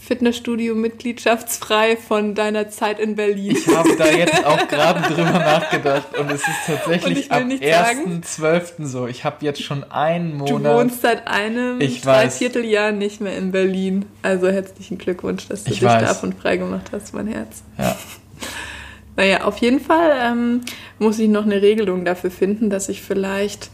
Fitnessstudio-mitgliedschaftsfrei von deiner Zeit in Berlin. Ich habe da jetzt auch gerade drüber nachgedacht und es ist tatsächlich ab nicht sagen- 1.12. so. Ich habe jetzt schon einen Du Monat. wohnst seit einem Ich weiß. Dreivierteljahr nicht mehr in Berlin. Also herzlichen Glückwunsch, dass du Ich dich weiß. davon freigemacht hast, mein Herz. Ja. Naja, auf jeden Fall ähm, muss ich noch eine Regelung dafür finden, dass ich vielleicht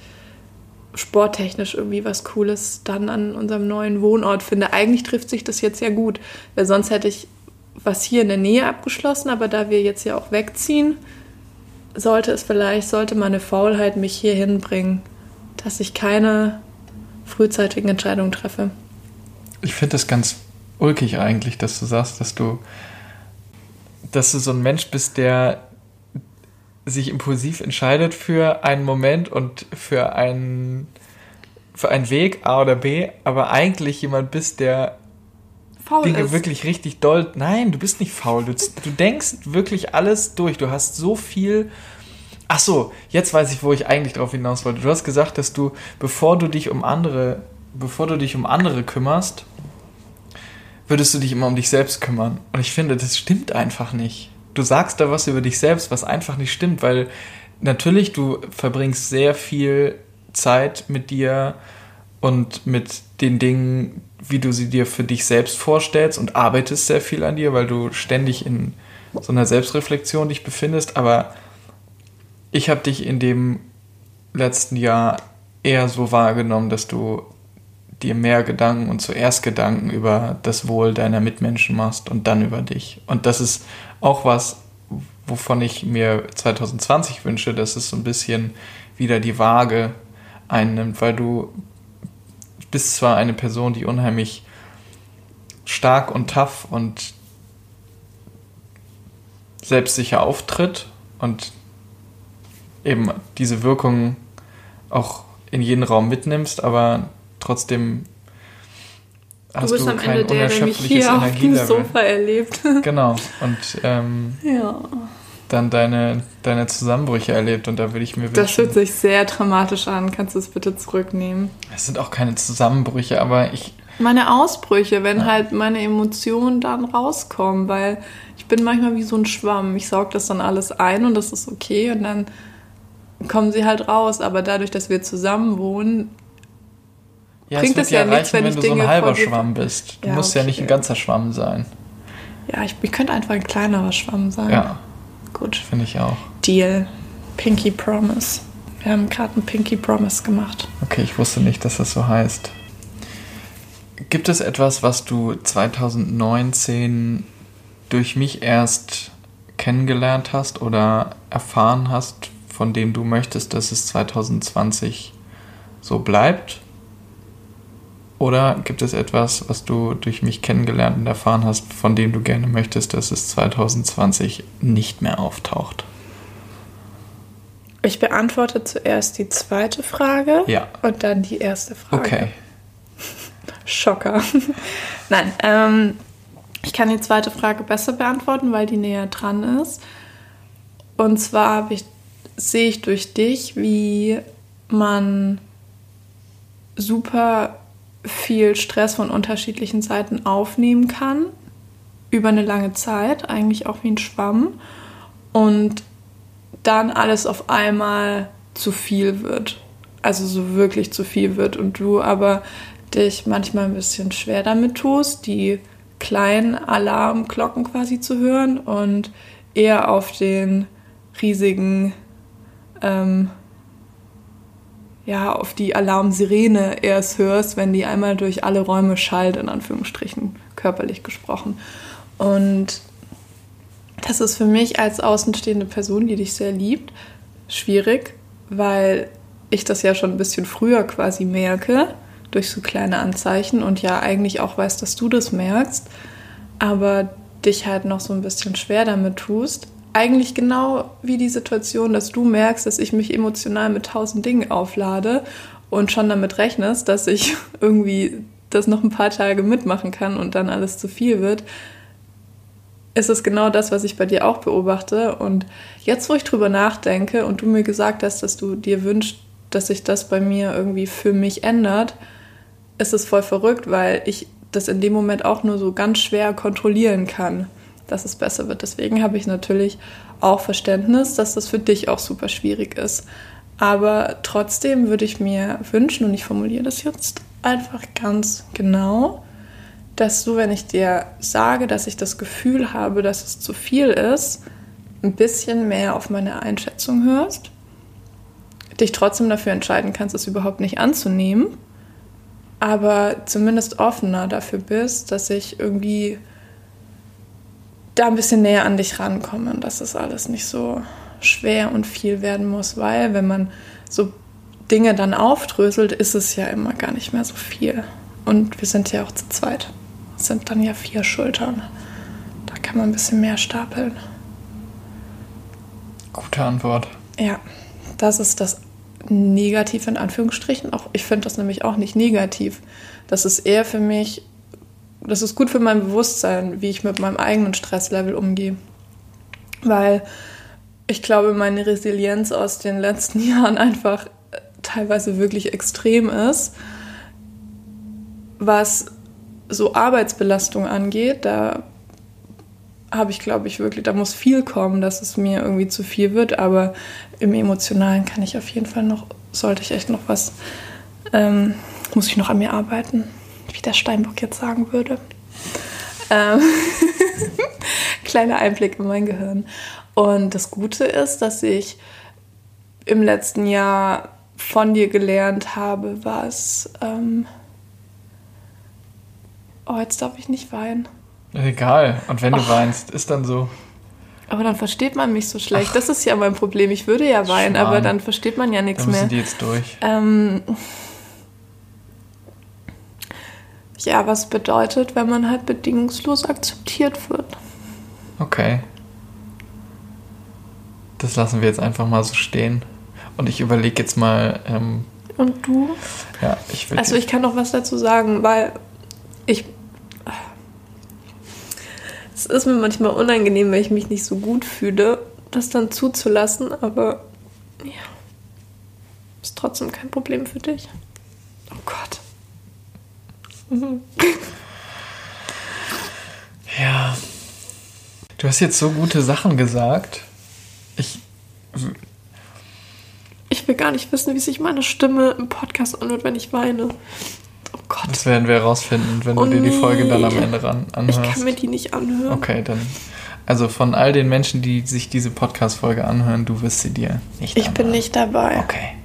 sporttechnisch irgendwie was Cooles dann an unserem neuen Wohnort finde. Eigentlich trifft sich das jetzt ja gut, weil sonst hätte ich was hier in der Nähe abgeschlossen, aber da wir jetzt ja auch wegziehen, sollte es vielleicht, sollte meine Faulheit mich hier hinbringen, dass ich keine frühzeitigen Entscheidungen treffe. Ich finde das ganz ulkig eigentlich, dass du sagst, dass du, dass du so ein Mensch bist, der sich impulsiv entscheidet für einen Moment und für einen, für einen Weg A oder B, aber eigentlich jemand bist, der Faul Dinge ist. wirklich richtig doll. Nein, du bist nicht faul. Du, du denkst wirklich alles durch. Du hast so viel Ach so, jetzt weiß ich, wo ich eigentlich drauf hinaus wollte. Du hast gesagt, dass du, bevor du dich um andere, bevor du dich um andere kümmerst, würdest du dich immer um dich selbst kümmern. Und ich finde, das stimmt einfach nicht. Du sagst da was über dich selbst, was einfach nicht stimmt, weil natürlich du verbringst sehr viel Zeit mit dir und mit den Dingen, wie du sie dir für dich selbst vorstellst und arbeitest sehr viel an dir, weil du ständig in so einer Selbstreflexion dich befindest. Aber ich habe dich in dem letzten Jahr eher so wahrgenommen, dass du dir mehr Gedanken und zuerst Gedanken über das Wohl deiner Mitmenschen machst und dann über dich. Und das ist auch was, wovon ich mir 2020 wünsche, dass es so ein bisschen wieder die Waage einnimmt, weil du bist zwar eine Person, die unheimlich stark und tough und selbstsicher auftritt und eben diese Wirkung auch in jeden Raum mitnimmst, aber trotzdem hast du, bist du am Ende der, der mich hier auf dem Sofa erlebt. genau. Und ähm, ja. dann deine, deine Zusammenbrüche erlebt und da würde ich mir wünschen. Das hört sich sehr dramatisch an. Kannst du es bitte zurücknehmen? Es sind auch keine Zusammenbrüche, aber ich. Meine Ausbrüche, wenn ja. halt meine Emotionen dann rauskommen, weil ich bin manchmal wie so ein Schwamm. Ich saug das dann alles ein und das ist okay und dann kommen sie halt raus. Aber dadurch, dass wir zusammen wohnen, ja, bringt es, es ja, ja nichts, wenn, wenn du Dinge so ein halber Schwamm bist. Du ja, musst okay. ja nicht ein ganzer Schwamm sein. Ja, ich, ich könnte einfach ein kleinerer Schwamm sein. Ja. Gut. Finde ich auch. Deal. Pinky Promise. Wir haben gerade einen Pinky Promise gemacht. Okay, ich wusste nicht, dass das so heißt. Gibt es etwas, was du 2019 durch mich erst kennengelernt hast oder erfahren hast, von dem du möchtest, dass es 2020 so bleibt? Oder gibt es etwas, was du durch mich kennengelernt und erfahren hast, von dem du gerne möchtest, dass es 2020 nicht mehr auftaucht? Ich beantworte zuerst die zweite Frage ja. und dann die erste Frage. Okay. Schocker. Nein, ähm, ich kann die zweite Frage besser beantworten, weil die näher dran ist. Und zwar ich, sehe ich durch dich, wie man super viel Stress von unterschiedlichen Seiten aufnehmen kann, über eine lange Zeit, eigentlich auch wie ein Schwamm, und dann alles auf einmal zu viel wird. Also so wirklich zu viel wird und du aber dich manchmal ein bisschen schwer damit tust, die kleinen Alarmglocken quasi zu hören und eher auf den riesigen ähm, ja, auf die Alarmsirene erst hörst, wenn die einmal durch alle Räume schallt, in Anführungsstrichen, körperlich gesprochen. Und das ist für mich als außenstehende Person, die dich sehr liebt, schwierig, weil ich das ja schon ein bisschen früher quasi merke, durch so kleine Anzeichen und ja eigentlich auch weiß, dass du das merkst, aber dich halt noch so ein bisschen schwer damit tust eigentlich genau wie die Situation, dass du merkst, dass ich mich emotional mit tausend Dingen auflade und schon damit rechnest, dass ich irgendwie das noch ein paar Tage mitmachen kann und dann alles zu viel wird, ist es genau das, was ich bei dir auch beobachte. Und jetzt, wo ich drüber nachdenke und du mir gesagt hast, dass du dir wünschst, dass sich das bei mir irgendwie für mich ändert, ist es voll verrückt, weil ich das in dem Moment auch nur so ganz schwer kontrollieren kann dass es besser wird. Deswegen habe ich natürlich auch Verständnis, dass das für dich auch super schwierig ist. Aber trotzdem würde ich mir wünschen, und ich formuliere das jetzt einfach ganz genau, dass du, wenn ich dir sage, dass ich das Gefühl habe, dass es zu viel ist, ein bisschen mehr auf meine Einschätzung hörst, dich trotzdem dafür entscheiden kannst, es überhaupt nicht anzunehmen, aber zumindest offener dafür bist, dass ich irgendwie da ein bisschen näher an dich rankommen, dass das alles nicht so schwer und viel werden muss, weil wenn man so Dinge dann aufdröselt, ist es ja immer gar nicht mehr so viel. Und wir sind ja auch zu zweit. Es sind dann ja vier Schultern. Da kann man ein bisschen mehr stapeln. Gute Antwort. Ja, das ist das Negativ in Anführungsstrichen. Auch ich finde das nämlich auch nicht negativ. Das ist eher für mich das ist gut für mein Bewusstsein, wie ich mit meinem eigenen Stresslevel umgehe. Weil ich glaube, meine Resilienz aus den letzten Jahren einfach teilweise wirklich extrem ist, was so Arbeitsbelastung angeht. Da habe ich, glaube ich, wirklich, da muss viel kommen, dass es mir irgendwie zu viel wird. Aber im Emotionalen kann ich auf jeden Fall noch, sollte ich echt noch was, ähm, muss ich noch an mir arbeiten, wie der Steinbock jetzt sagen würde. Ähm Kleiner Einblick in mein Gehirn. Und das Gute ist, dass ich im letzten Jahr von dir gelernt habe, was. Ähm oh, jetzt darf ich nicht weinen. Egal. Und wenn du oh. weinst, ist dann so. Aber dann versteht man mich so schlecht. Ach. Das ist ja mein Problem. Ich würde ja weinen, Schmarrn. aber dann versteht man ja nichts mehr. Dann die jetzt durch. Ähm ja, was bedeutet, wenn man halt bedingungslos akzeptiert wird. Okay. Das lassen wir jetzt einfach mal so stehen. Und ich überlege jetzt mal. Ähm, Und du? Ja, ich will. Also, ich kann noch was dazu sagen, weil ich es ist mir manchmal unangenehm, weil ich mich nicht so gut fühle, das dann zuzulassen, aber ja, ist trotzdem kein Problem für dich. Oh Gott. ja. Du hast jetzt so gute Sachen gesagt. Ich. Ich will gar nicht wissen, wie sich meine Stimme im Podcast anhört, wenn ich weine. Oh Gott. Das werden wir herausfinden, wenn oh du dir die Folge dann am Ende ran anhörst. Ich kann mir die nicht anhören. Okay, dann. Also von all den Menschen, die sich diese Podcast-Folge anhören, du wirst sie dir nicht Ich anhören. bin nicht dabei. Okay.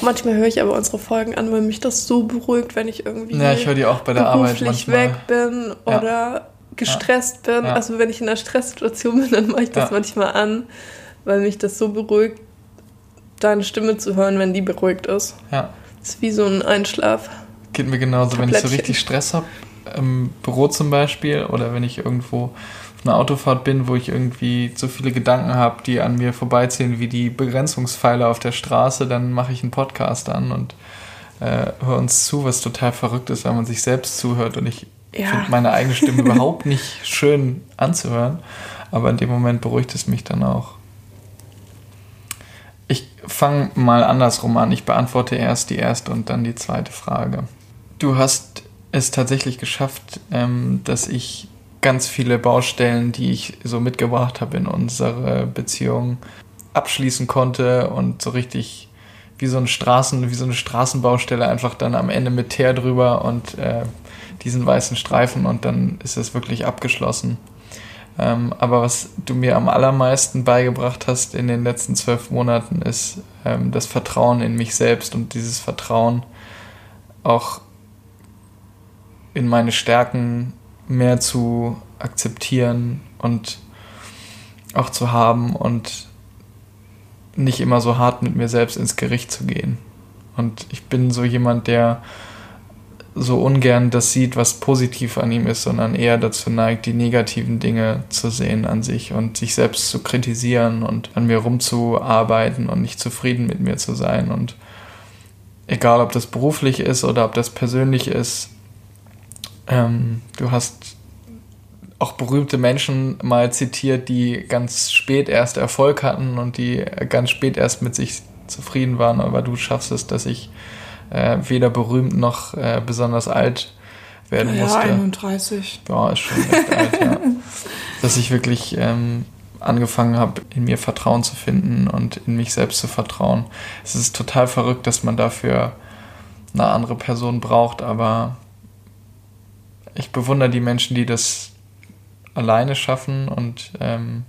Manchmal höre ich aber unsere Folgen an, weil mich das so beruhigt, wenn ich irgendwie ja, ich höre die auch bei der Arbeit manchmal. weg bin oder ja. gestresst ja. bin. Ja. Also wenn ich in einer Stresssituation bin, dann mache ich das manchmal an, weil mich das so beruhigt, deine Stimme zu hören, wenn die beruhigt ist. Ja. Das ist wie so ein Einschlaf. Geht mir genauso, wenn ich so richtig Stress habe, im Büro zum Beispiel, oder wenn ich irgendwo einer Autofahrt bin, wo ich irgendwie so viele Gedanken habe, die an mir vorbeiziehen wie die Begrenzungspfeiler auf der Straße, dann mache ich einen Podcast an und äh, höre uns zu, was total verrückt ist, wenn man sich selbst zuhört und ich ja. finde meine eigene Stimme überhaupt nicht schön anzuhören, aber in dem Moment beruhigt es mich dann auch. Ich fange mal andersrum an. Ich beantworte erst die erste und dann die zweite Frage du hast es tatsächlich geschafft, ähm, dass ich ganz viele Baustellen, die ich so mitgebracht habe in unsere Beziehung, abschließen konnte und so richtig wie so, ein Straßen, wie so eine Straßenbaustelle einfach dann am Ende mit Teer drüber und äh, diesen weißen Streifen und dann ist es wirklich abgeschlossen. Ähm, aber was du mir am allermeisten beigebracht hast in den letzten zwölf Monaten ist ähm, das Vertrauen in mich selbst und dieses Vertrauen auch in meine Stärken mehr zu akzeptieren und auch zu haben und nicht immer so hart mit mir selbst ins Gericht zu gehen. Und ich bin so jemand, der so ungern das sieht, was positiv an ihm ist, sondern eher dazu neigt, die negativen Dinge zu sehen an sich und sich selbst zu kritisieren und an mir rumzuarbeiten und nicht zufrieden mit mir zu sein. Und egal, ob das beruflich ist oder ob das persönlich ist, ähm, du hast auch berühmte Menschen mal zitiert, die ganz spät erst Erfolg hatten und die ganz spät erst mit sich zufrieden waren, aber du schaffst es, dass ich äh, weder berühmt noch äh, besonders alt werden ja, musste. 31. Ja, ist schon echt alt, ja. Dass ich wirklich ähm, angefangen habe, in mir Vertrauen zu finden und in mich selbst zu vertrauen. Es ist total verrückt, dass man dafür eine andere Person braucht, aber ich bewundere die Menschen, die das alleine schaffen und ähm,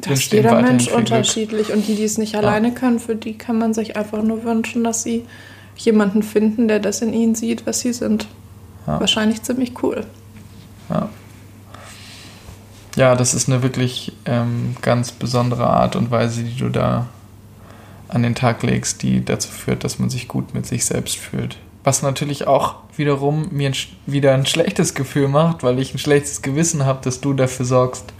das ist jeder Mensch unterschiedlich und die, die es nicht alleine ja. können, für die kann man sich einfach nur wünschen, dass sie jemanden finden, der das in ihnen sieht, was sie sind. Ja. Wahrscheinlich ziemlich cool. Ja. Ja, das ist eine wirklich ähm, ganz besondere Art und Weise, die du da an den Tag legst, die dazu führt, dass man sich gut mit sich selbst fühlt. Was natürlich auch wiederum mir ein, wieder ein schlechtes Gefühl macht, weil ich ein schlechtes Gewissen habe, dass du dafür sorgst,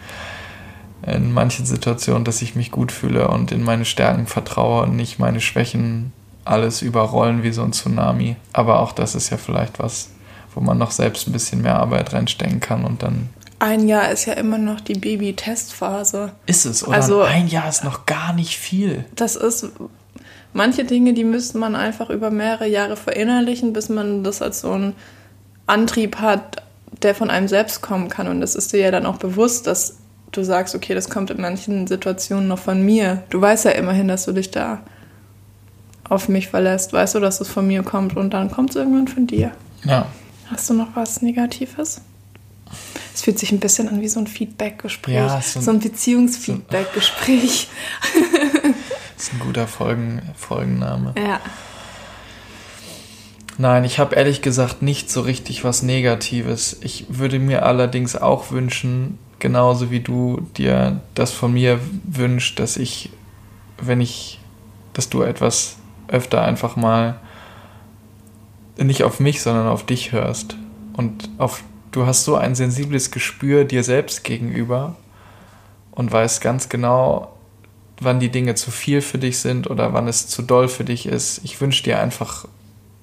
in manchen Situationen, dass ich mich gut fühle und in meine Stärken vertraue und nicht meine Schwächen alles überrollen wie so ein Tsunami. Aber auch das ist ja vielleicht was, wo man noch selbst ein bisschen mehr Arbeit reinstecken kann und dann. ein Jahr ist ja immer noch die Baby-Testphase. Ist es, oder? Also, ein Jahr ist noch gar nicht viel. Das ist. Manche Dinge, die müsste man einfach über mehrere Jahre verinnerlichen, bis man das als so einen Antrieb hat, der von einem selbst kommen kann. Und das ist dir ja dann auch bewusst, dass du sagst, okay, das kommt in manchen Situationen noch von mir. Du weißt ja immerhin, dass du dich da auf mich verlässt. Weißt du, dass es von mir kommt und dann kommt es irgendwann von dir. Ja. Hast du noch was Negatives? Es fühlt sich ein bisschen an wie so ein Feedback-Gespräch. Ja, so, so ein Beziehungsfeedback-Gespräch. das ist ein guter Folgen, Folgenname. Ja. Nein, ich habe ehrlich gesagt nicht so richtig was Negatives. Ich würde mir allerdings auch wünschen, genauso wie du dir das von mir wünschst, dass ich, wenn ich, dass du etwas öfter einfach mal nicht auf mich, sondern auf dich hörst. Und auf, du hast so ein sensibles Gespür dir selbst gegenüber und weißt ganz genau, wann die Dinge zu viel für dich sind oder wann es zu doll für dich ist. Ich wünsche dir einfach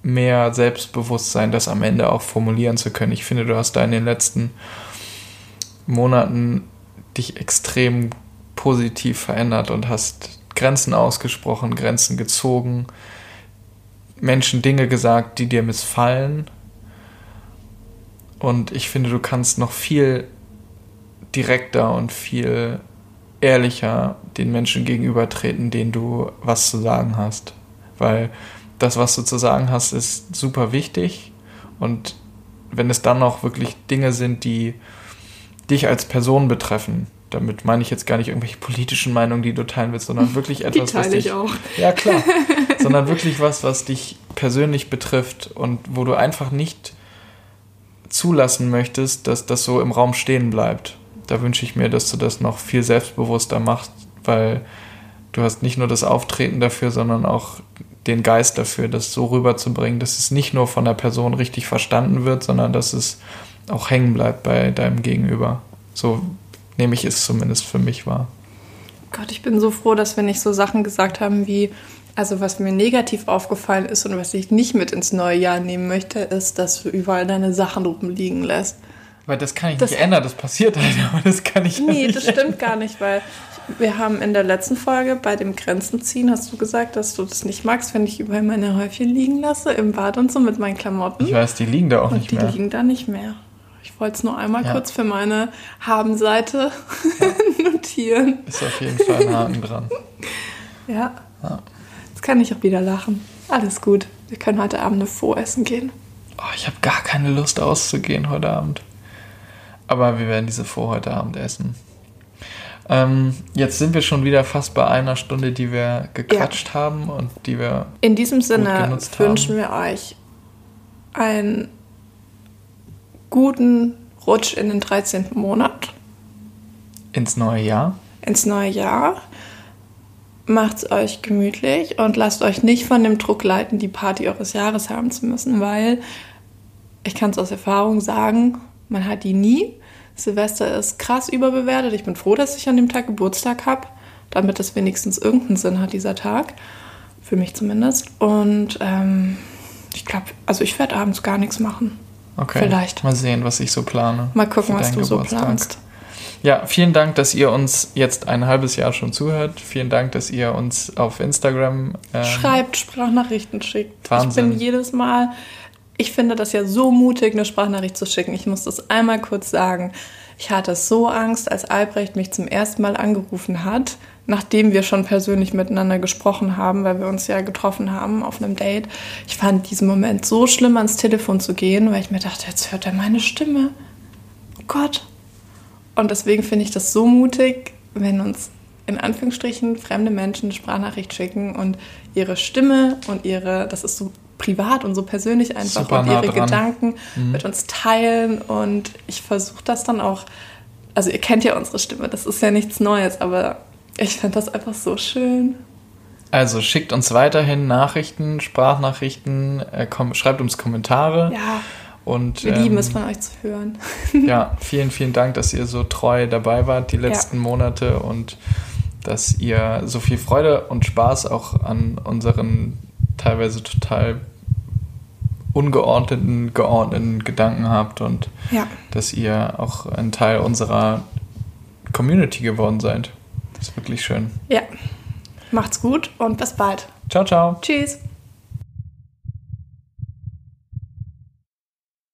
mehr Selbstbewusstsein, das am Ende auch formulieren zu können. Ich finde, du hast da in den letzten Monaten dich extrem positiv verändert und hast Grenzen ausgesprochen, Grenzen gezogen, Menschen Dinge gesagt, die dir missfallen. Und ich finde, du kannst noch viel direkter und viel ehrlicher den Menschen gegenübertreten, denen du was zu sagen hast. Weil das, was du zu sagen hast, ist super wichtig. Und wenn es dann noch wirklich Dinge sind, die dich als Person betreffen, damit meine ich jetzt gar nicht irgendwelche politischen Meinungen, die du teilen willst, sondern wirklich etwas, die teile was dich. Ich auch. Ja, klar. sondern wirklich was, was dich persönlich betrifft und wo du einfach nicht zulassen möchtest, dass das so im Raum stehen bleibt. Da wünsche ich mir, dass du das noch viel selbstbewusster machst, weil du hast nicht nur das Auftreten dafür, sondern auch den Geist dafür, das so rüberzubringen, dass es nicht nur von der Person richtig verstanden wird, sondern dass es auch hängen bleibt bei deinem Gegenüber. So nehme ich es zumindest für mich wahr. Gott, ich bin so froh, dass wir nicht so Sachen gesagt haben wie, also was mir negativ aufgefallen ist und was ich nicht mit ins neue Jahr nehmen möchte, ist, dass du überall deine Sachen rumliegen lässt. Weil das kann ich das, nicht ändern, das passiert halt, aber das kann ich Nee, nicht das stimmt ändern. gar nicht, weil wir haben in der letzten Folge bei dem Grenzenziehen, hast du gesagt, dass du das nicht magst, wenn ich überall meine Häufchen liegen lasse, im Bad und so mit meinen Klamotten. Ich weiß, die liegen da auch und nicht die mehr. Die liegen da nicht mehr. Ich wollte es nur einmal ja. kurz für meine Habenseite ja. notieren. Ist auf jeden Fall ein Haken dran. Ja. ja. Jetzt kann ich auch wieder lachen. Alles gut. Wir können heute Abend eine Faux essen gehen. Oh, ich habe gar keine Lust auszugehen heute Abend. Aber wir werden diese Faux heute Abend essen. Ähm, jetzt sind wir schon wieder fast bei einer Stunde, die wir gequatscht ja. haben und die wir. In diesem Sinne wünschen wir euch einen guten Rutsch in den 13. Monat. Ins neue Jahr. Ins neue Jahr. Macht's euch gemütlich und lasst euch nicht von dem Druck leiten, die Party eures Jahres haben zu müssen, weil ich kann es aus Erfahrung sagen, man hat die nie. Silvester ist krass überbewertet. Ich bin froh, dass ich an dem Tag Geburtstag habe, damit es wenigstens irgendeinen Sinn hat, dieser Tag. Für mich zumindest. Und ähm, ich glaube, also ich werde abends gar nichts machen. Okay. Vielleicht. Mal sehen, was ich so plane. Mal gucken, was du Geburtstag. so planst. Ja, vielen Dank, dass ihr uns jetzt ein halbes Jahr schon zuhört. Vielen Dank, dass ihr uns auf Instagram ähm, schreibt, Sprachnachrichten schickt. Wahnsinn. Ich bin jedes Mal, ich finde das ja so mutig, eine Sprachnachricht zu schicken. Ich muss das einmal kurz sagen. Ich hatte so Angst, als Albrecht mich zum ersten Mal angerufen hat, nachdem wir schon persönlich miteinander gesprochen haben, weil wir uns ja getroffen haben auf einem Date. Ich fand diesen Moment so schlimm, ans Telefon zu gehen, weil ich mir dachte, jetzt hört er meine Stimme. Oh Gott. Und deswegen finde ich das so mutig, wenn uns in Anführungsstrichen fremde Menschen eine Sprachnachricht schicken und ihre Stimme und ihre, das ist so privat und so persönlich einfach Super und ihre dran. Gedanken mhm. mit uns teilen. Und ich versuche das dann auch, also ihr kennt ja unsere Stimme, das ist ja nichts Neues, aber ich finde das einfach so schön. Also schickt uns weiterhin Nachrichten, Sprachnachrichten, äh, schreibt uns Kommentare. Ja. Und, Wir ähm, lieben es von euch zu hören. ja, vielen, vielen Dank, dass ihr so treu dabei wart die letzten ja. Monate und dass ihr so viel Freude und Spaß auch an unseren teilweise total ungeordneten, geordneten Gedanken habt und Ja. dass ihr auch ein Teil unserer Community geworden seid. Das ist wirklich schön. Ja. Macht's gut und bis bald. Ciao, ciao. Tschüss.